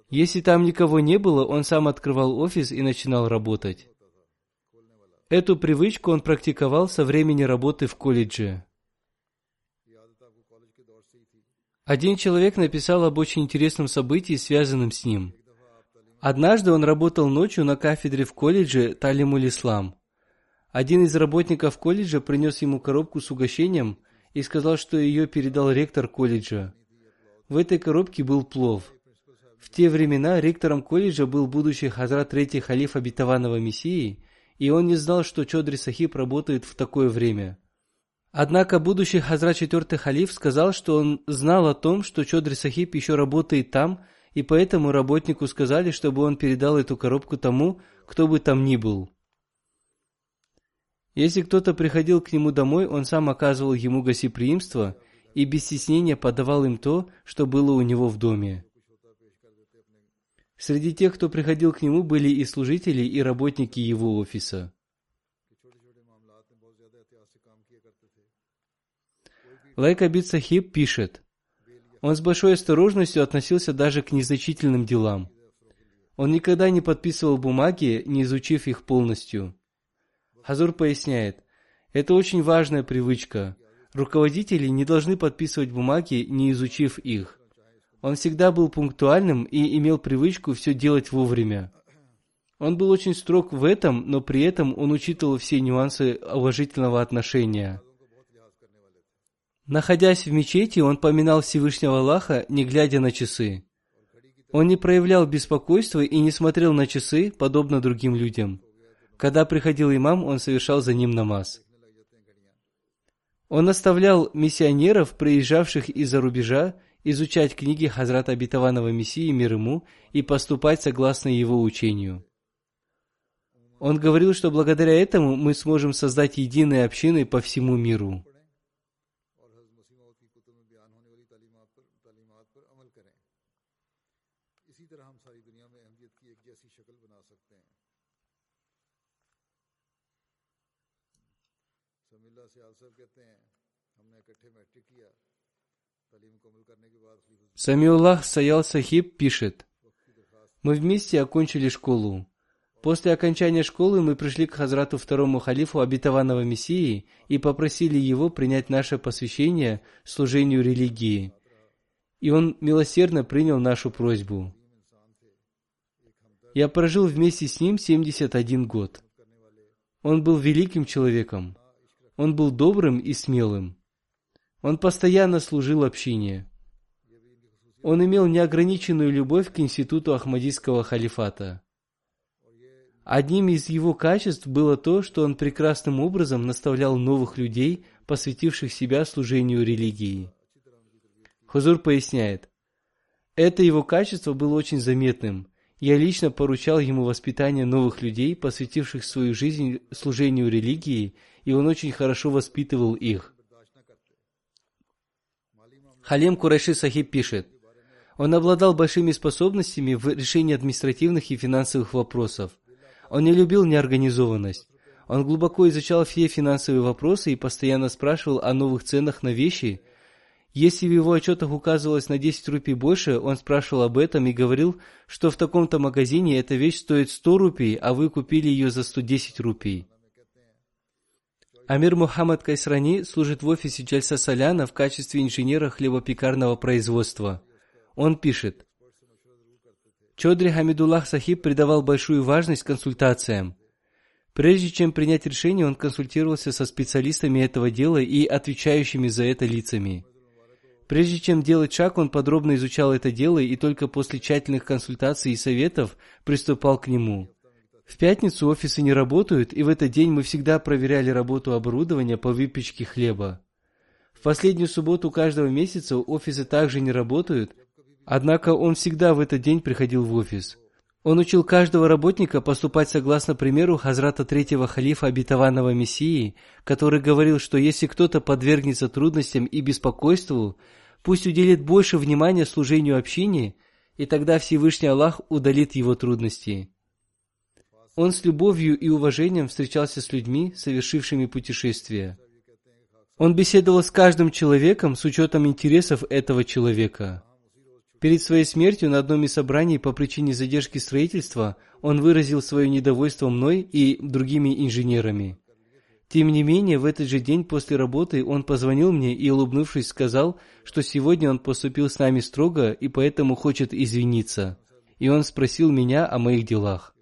Если там никого не было, он сам открывал офис и начинал работать. Эту привычку он практиковал со времени работы в колледже. Один человек написал об очень интересном событии, связанном с ним. Однажды он работал ночью на кафедре в колледже Талимуль Ислам. Один из работников колледжа принес ему коробку с угощением и сказал, что ее передал ректор колледжа. В этой коробке был плов. В те времена ректором колледжа был будущий Хазрат Третий халиф обетованного Мессии, и он не знал, что Чодри Сахиб работает в такое время. Однако будущий Хазрат Четвертый халиф сказал, что он знал о том, что Чодри Сахиб еще работает там, и поэтому работнику сказали, чтобы он передал эту коробку тому, кто бы там ни был. Если кто-то приходил к нему домой, он сам оказывал ему гостеприимство и без стеснения подавал им то, что было у него в доме. Среди тех, кто приходил к нему, были и служители, и работники его офиса. Лайк Абид Сахиб пишет, он с большой осторожностью относился даже к незначительным делам. Он никогда не подписывал бумаги, не изучив их полностью. Хазур поясняет, это очень важная привычка. Руководители не должны подписывать бумаги, не изучив их. Он всегда был пунктуальным и имел привычку все делать вовремя. Он был очень строг в этом, но при этом он учитывал все нюансы уважительного отношения. Находясь в мечети, он поминал Всевышнего Аллаха, не глядя на часы. Он не проявлял беспокойства и не смотрел на часы, подобно другим людям. Когда приходил имам, он совершал за ним намаз. Он оставлял миссионеров, приезжавших из-за рубежа, изучать книги Хазрата Обетованного Мессии мир ему и поступать согласно его учению. Он говорил, что благодаря этому мы сможем создать единые общины по всему миру. Самиуллах Саял Сахиб пишет, «Мы вместе окончили школу. После окончания школы мы пришли к Хазрату второму халифу обетованного Мессии и попросили его принять наше посвящение служению религии. И он милосердно принял нашу просьбу. Я прожил вместе с ним 71 год. Он был великим человеком. Он был добрым и смелым. Он постоянно служил общине. Он имел неограниченную любовь к институту Ахмадийского халифата. Одним из его качеств было то, что он прекрасным образом наставлял новых людей, посвятивших себя служению религии. Хузур поясняет, это его качество было очень заметным. Я лично поручал ему воспитание новых людей, посвятивших свою жизнь служению религии, и он очень хорошо воспитывал их. Халим Курайши Сахиб пишет, он обладал большими способностями в решении административных и финансовых вопросов. Он не любил неорганизованность. Он глубоко изучал все финансовые вопросы и постоянно спрашивал о новых ценах на вещи. Если в его отчетах указывалось на 10 рупий больше, он спрашивал об этом и говорил, что в таком-то магазине эта вещь стоит 100 рупий, а вы купили ее за 110 рупий. Амир Мухаммад Кайсрани служит в офисе Джальса Саляна в качестве инженера хлебопекарного производства – он пишет, Чодри Хамидуллах Сахиб придавал большую важность консультациям. Прежде чем принять решение, он консультировался со специалистами этого дела и отвечающими за это лицами. Прежде чем делать шаг, он подробно изучал это дело и только после тщательных консультаций и советов приступал к нему. В пятницу офисы не работают, и в этот день мы всегда проверяли работу оборудования по выпечке хлеба. В последнюю субботу каждого месяца офисы также не работают, Однако он всегда в этот день приходил в офис. Он учил каждого работника поступать согласно примеру Хазрата третьего халифа обетованного Мессии, который говорил, что если кто-то подвергнется трудностям и беспокойству, пусть уделит больше внимания служению общине, и тогда Всевышний Аллах удалит его трудности. Он с любовью и уважением встречался с людьми, совершившими путешествия. Он беседовал с каждым человеком с учетом интересов этого человека. Перед своей смертью на одном из собраний по причине задержки строительства он выразил свое недовольство мной и другими инженерами. Тем не менее, в этот же день после работы он позвонил мне и, улыбнувшись, сказал, что сегодня он поступил с нами строго и поэтому хочет извиниться. И он спросил меня о моих делах.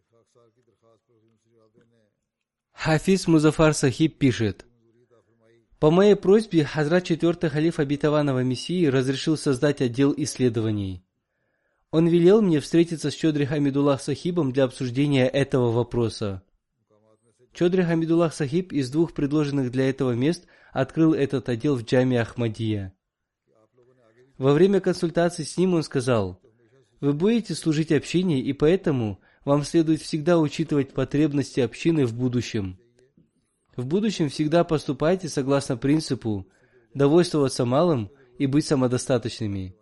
Хафиз Музафар Сахиб пишет, по моей просьбе Хазрат четвертый халиф обетованного Мессии разрешил создать отдел исследований. Он велел мне встретиться с Чодри Хамидуллах Сахибом для обсуждения этого вопроса. Чодри Хамидуллах Сахиб из двух предложенных для этого мест открыл этот отдел в джаме Ахмадия. Во время консультации с ним он сказал, «Вы будете служить общине, и поэтому вам следует всегда учитывать потребности общины в будущем». В будущем всегда поступайте согласно принципу довольствоваться малым и быть самодостаточными.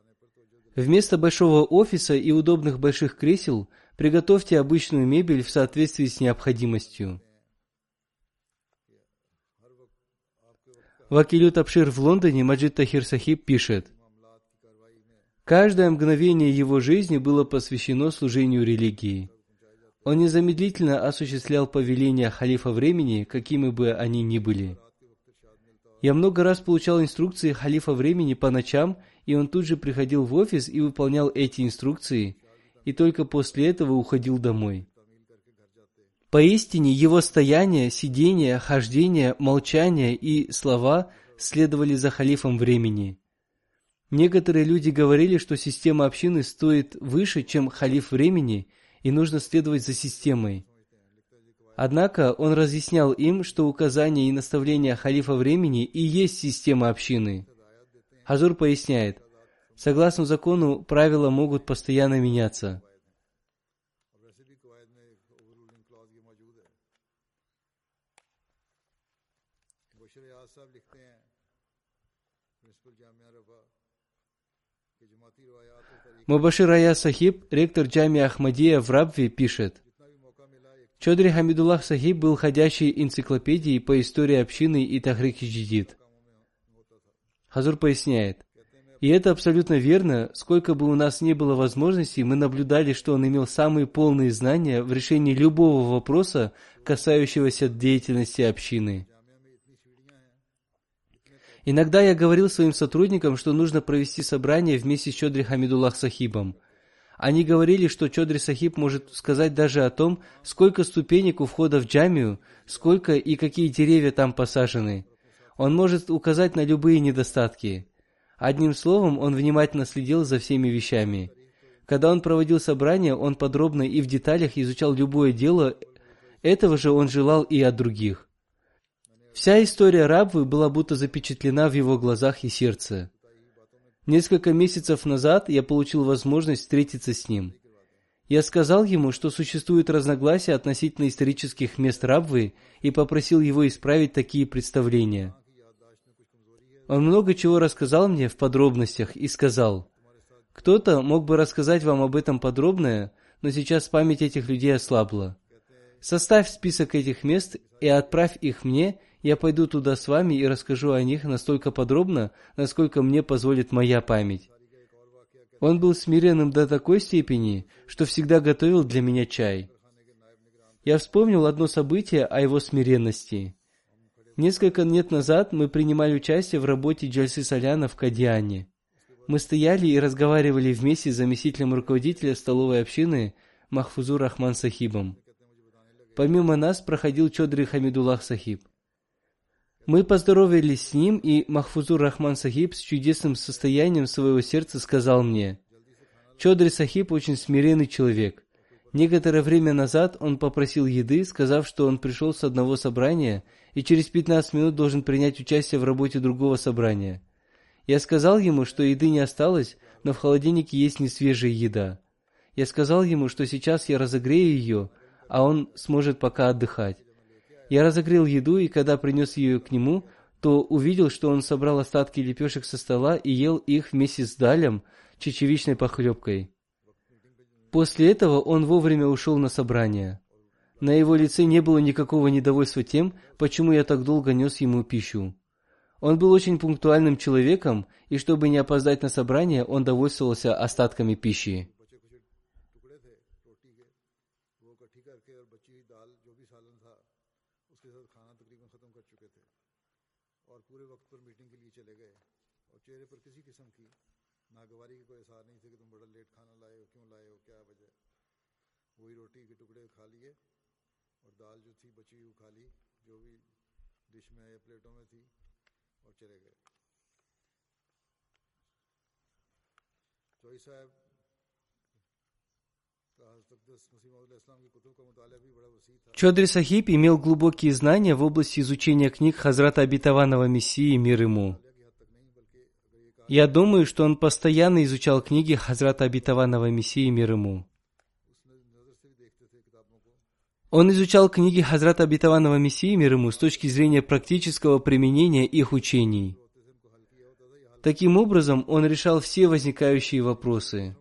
Вместо большого офиса и удобных больших кресел приготовьте обычную мебель в соответствии с необходимостью. Вакилют Абшир в Лондоне Маджид Тахир Сахиб пишет, Каждое мгновение его жизни было посвящено служению религии. Он незамедлительно осуществлял повеления халифа времени, какими бы они ни были. Я много раз получал инструкции халифа времени по ночам, и он тут же приходил в офис и выполнял эти инструкции, и только после этого уходил домой. Поистине его стояние, сидение, хождение, молчание и слова следовали за халифом времени. Некоторые люди говорили, что система общины стоит выше, чем халиф времени – и нужно следовать за системой. Однако он разъяснял им, что указания и наставления халифа времени и есть система общины. Хазур поясняет, согласно закону, правила могут постоянно меняться. Мубашир Ая Сахиб, ректор Джами Ахмадия в Рабве, пишет, Чодри Хамидуллах Сахиб был ходящей энциклопедией по истории общины и Тахрик Джидид. Хазур поясняет, И это абсолютно верно. Сколько бы у нас ни было возможностей, мы наблюдали, что он имел самые полные знания в решении любого вопроса, касающегося деятельности общины. Иногда я говорил своим сотрудникам, что нужно провести собрание вместе с Чодри Хамидуллах Сахибом. Они говорили, что Чодри Сахиб может сказать даже о том, сколько ступенек у входа в джамию, сколько и какие деревья там посажены. Он может указать на любые недостатки. Одним словом, он внимательно следил за всеми вещами. Когда он проводил собрание, он подробно и в деталях изучал любое дело, этого же он желал и от других. Вся история Рабвы была будто запечатлена в его глазах и сердце. Несколько месяцев назад я получил возможность встретиться с ним. Я сказал ему, что существуют разногласия относительно исторических мест Рабвы и попросил его исправить такие представления. Он много чего рассказал мне в подробностях и сказал, кто-то мог бы рассказать вам об этом подробное, но сейчас память этих людей ослабла. Составь список этих мест и отправь их мне, я пойду туда с вами и расскажу о них настолько подробно, насколько мне позволит моя память. Он был смиренным до такой степени, что всегда готовил для меня чай. Я вспомнил одно событие о его смиренности. Несколько лет назад мы принимали участие в работе Джальсы Соляна в Кадиане. Мы стояли и разговаривали вместе с заместителем руководителя столовой общины Махфузур Рахман Сахибом. Помимо нас проходил Чодри Хамидуллах Сахиб. Мы поздоровались с ним, и Махфузур Рахман Сахиб с чудесным состоянием своего сердца сказал мне, «Чодри Сахиб очень смиренный человек. Некоторое время назад он попросил еды, сказав, что он пришел с одного собрания и через 15 минут должен принять участие в работе другого собрания. Я сказал ему, что еды не осталось, но в холодильнике есть несвежая еда. Я сказал ему, что сейчас я разогрею ее, а он сможет пока отдыхать. Я разогрел еду, и когда принес ее к нему, то увидел, что он собрал остатки лепешек со стола и ел их вместе с далем, чечевичной похлебкой. После этого он вовремя ушел на собрание. На его лице не было никакого недовольства тем, почему я так долго нес ему пищу. Он был очень пунктуальным человеком, и чтобы не опоздать на собрание, он довольствовался остатками пищи. Чодри Сахиб имел глубокие знания в области изучения книг Хазрата Обетованного Мессии, мир ему. Я думаю, что он постоянно изучал книги Хазрата Обетованного Мессии, мир ему. Он изучал книги Хазрата Обетованного Мессии мир ему с точки зрения практического применения их учений. Таким образом, он решал все возникающие вопросы.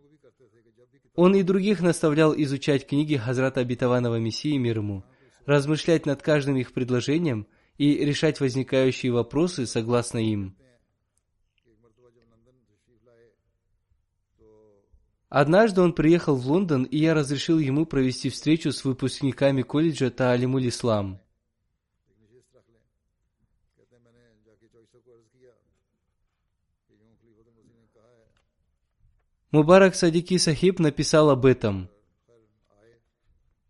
Он и других наставлял изучать книги Хазрата Обетованного Мессии мир ему, размышлять над каждым их предложением и решать возникающие вопросы согласно им. Однажды он приехал в Лондон, и я разрешил ему провести встречу с выпускниками колледжа Таалимуль Ислам. Мубарак Садики Сахиб написал об этом.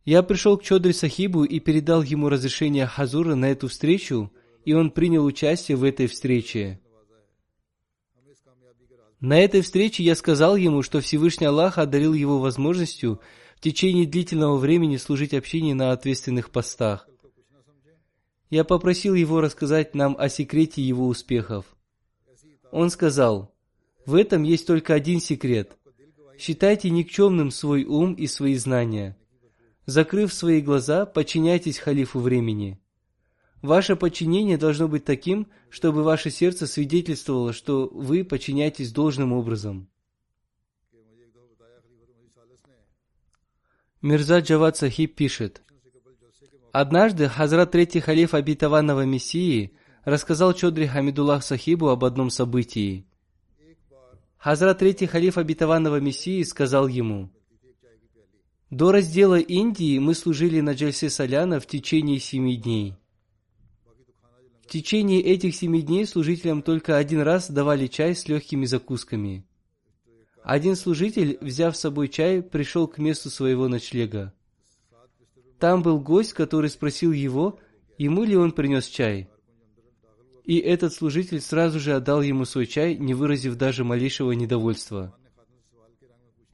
Я пришел к Чодри Сахибу и передал ему разрешение Хазура на эту встречу, и он принял участие в этой встрече. На этой встрече я сказал ему, что Всевышний Аллах одарил его возможностью в течение длительного времени служить общине на ответственных постах. Я попросил его рассказать нам о секрете его успехов. Он сказал, в этом есть только один секрет. Считайте никчемным свой ум и свои знания. Закрыв свои глаза, подчиняйтесь халифу времени. Ваше подчинение должно быть таким, чтобы ваше сердце свидетельствовало, что вы подчиняетесь должным образом. Мирза Джавад Сахиб пишет, Однажды Хазрат Третий Халиф Обетованного Мессии рассказал Чодри Хамидуллах Сахибу об одном событии. Хазрат Третий Халиф Обетованного Мессии сказал ему, «До раздела Индии мы служили на Джальсе Соляна в течение семи дней. Течение этих семи дней служителям только один раз давали чай с легкими закусками. Один служитель, взяв с собой чай, пришел к месту своего ночлега. Там был гость, который спросил его, ему ли он принес чай. И этот служитель сразу же отдал ему свой чай, не выразив даже малейшего недовольства.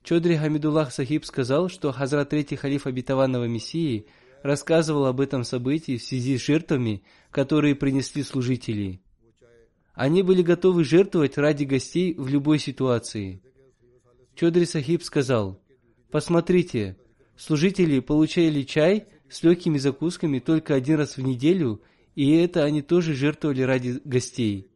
Чодри Хамидуллах Сахиб сказал, что Хазрат Третий Халиф Обетованного Мессии рассказывал об этом событии в связи с жертвами, которые принесли служители. Они были готовы жертвовать ради гостей в любой ситуации. Чодри Сахиб сказал, «Посмотрите, служители получали чай с легкими закусками только один раз в неделю, и это они тоже жертвовали ради гостей.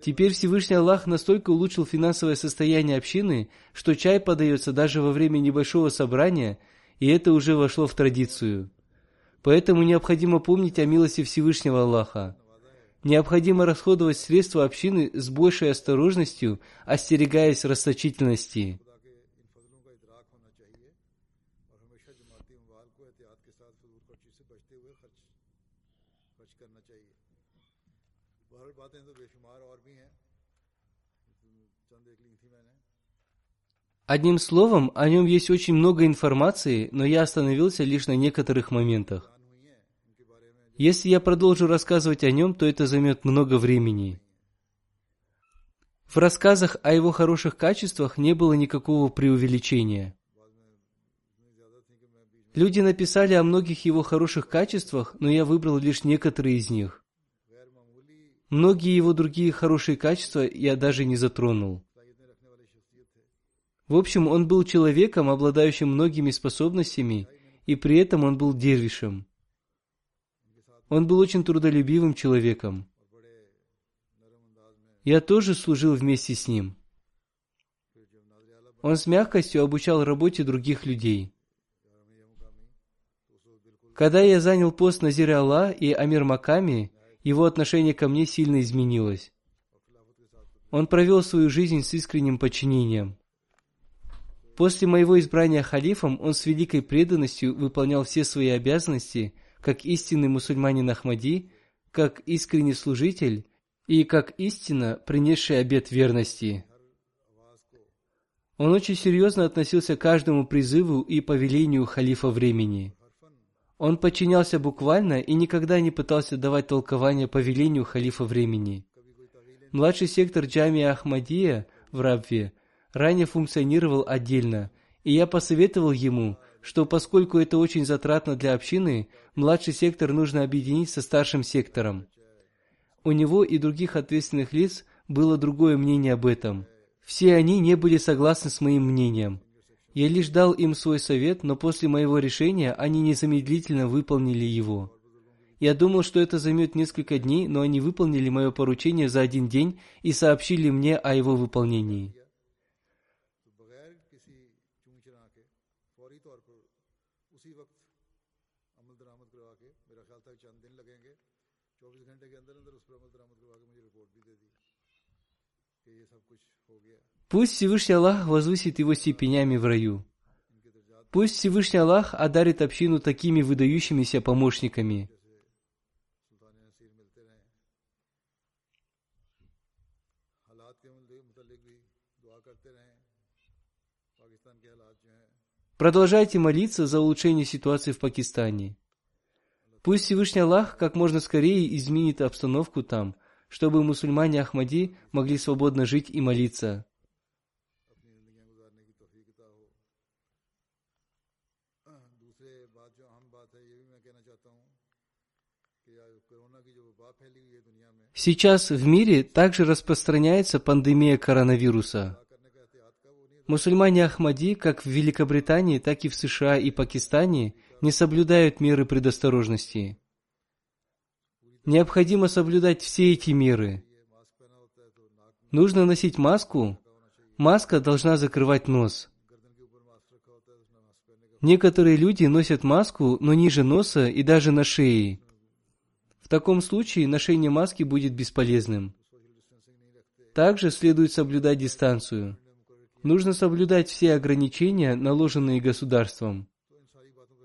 Теперь Всевышний Аллах настолько улучшил финансовое состояние общины, что чай подается даже во время небольшого собрания, и это уже вошло в традицию. Поэтому необходимо помнить о милости Всевышнего Аллаха. Необходимо расходовать средства общины с большей осторожностью, остерегаясь расточительности. Одним словом, о нем есть очень много информации, но я остановился лишь на некоторых моментах. Если я продолжу рассказывать о нем, то это займет много времени. В рассказах о его хороших качествах не было никакого преувеличения. Люди написали о многих его хороших качествах, но я выбрал лишь некоторые из них. Многие его другие хорошие качества я даже не затронул. В общем, он был человеком, обладающим многими способностями, и при этом он был дервишем. Он был очень трудолюбивым человеком. Я тоже служил вместе с ним. Он с мягкостью обучал работе других людей. Когда я занял пост Назир Аллах и Амир Маками, его отношение ко мне сильно изменилось. Он провел свою жизнь с искренним подчинением. После моего избрания халифом он с великой преданностью выполнял все свои обязанности, как истинный мусульманин Ахмади, как искренний служитель и как истинно принесший обет верности. Он очень серьезно относился к каждому призыву и повелению халифа времени. Он подчинялся буквально и никогда не пытался давать толкование повелению халифа времени. Младший сектор Джамия Ахмадия в Рабве ранее функционировал отдельно, и я посоветовал ему, что поскольку это очень затратно для общины, младший сектор нужно объединить со старшим сектором. У него и других ответственных лиц было другое мнение об этом. Все они не были согласны с моим мнением. Я лишь дал им свой совет, но после моего решения они незамедлительно выполнили его. Я думал, что это займет несколько дней, но они выполнили мое поручение за один день и сообщили мне о его выполнении. Пусть Всевышний Аллах возвысит его степенями в раю. Пусть Всевышний Аллах одарит общину такими выдающимися помощниками. Продолжайте молиться за улучшение ситуации в Пакистане. Пусть Всевышний Аллах как можно скорее изменит обстановку там, чтобы мусульмане Ахмади могли свободно жить и молиться. Сейчас в мире также распространяется пандемия коронавируса. Мусульмане Ахмади, как в Великобритании, так и в США и Пакистане, не соблюдают меры предосторожности. Необходимо соблюдать все эти меры. Нужно носить маску. Маска должна закрывать нос. Некоторые люди носят маску, но ниже носа и даже на шее. В таком случае ношение маски будет бесполезным. Также следует соблюдать дистанцию. Нужно соблюдать все ограничения, наложенные государством.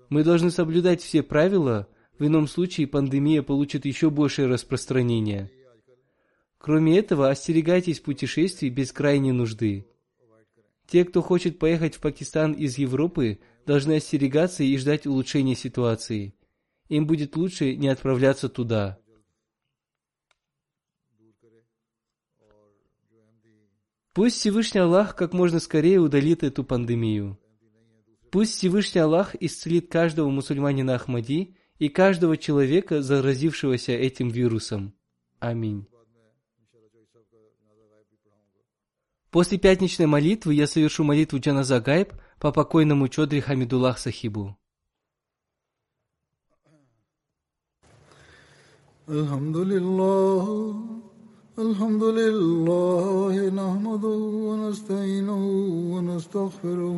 Мы должны соблюдать все правила, в ином случае пандемия получит еще большее распространение. Кроме этого, остерегайтесь путешествий без крайней нужды. Те, кто хочет поехать в Пакистан из Европы, должны остерегаться и ждать улучшения ситуации. Им будет лучше не отправляться туда. Пусть Всевышний Аллах как можно скорее удалит эту пандемию. Пусть Всевышний Аллах исцелит каждого мусульманина Ахмади и каждого человека, заразившегося этим вирусом. Аминь. После пятничной молитвы я совершу молитву Джаназа Гайб по покойному Чодри Хамидуллах Сахибу. الحمد لله الحمد لله نحمده ونستعينه ونستغفره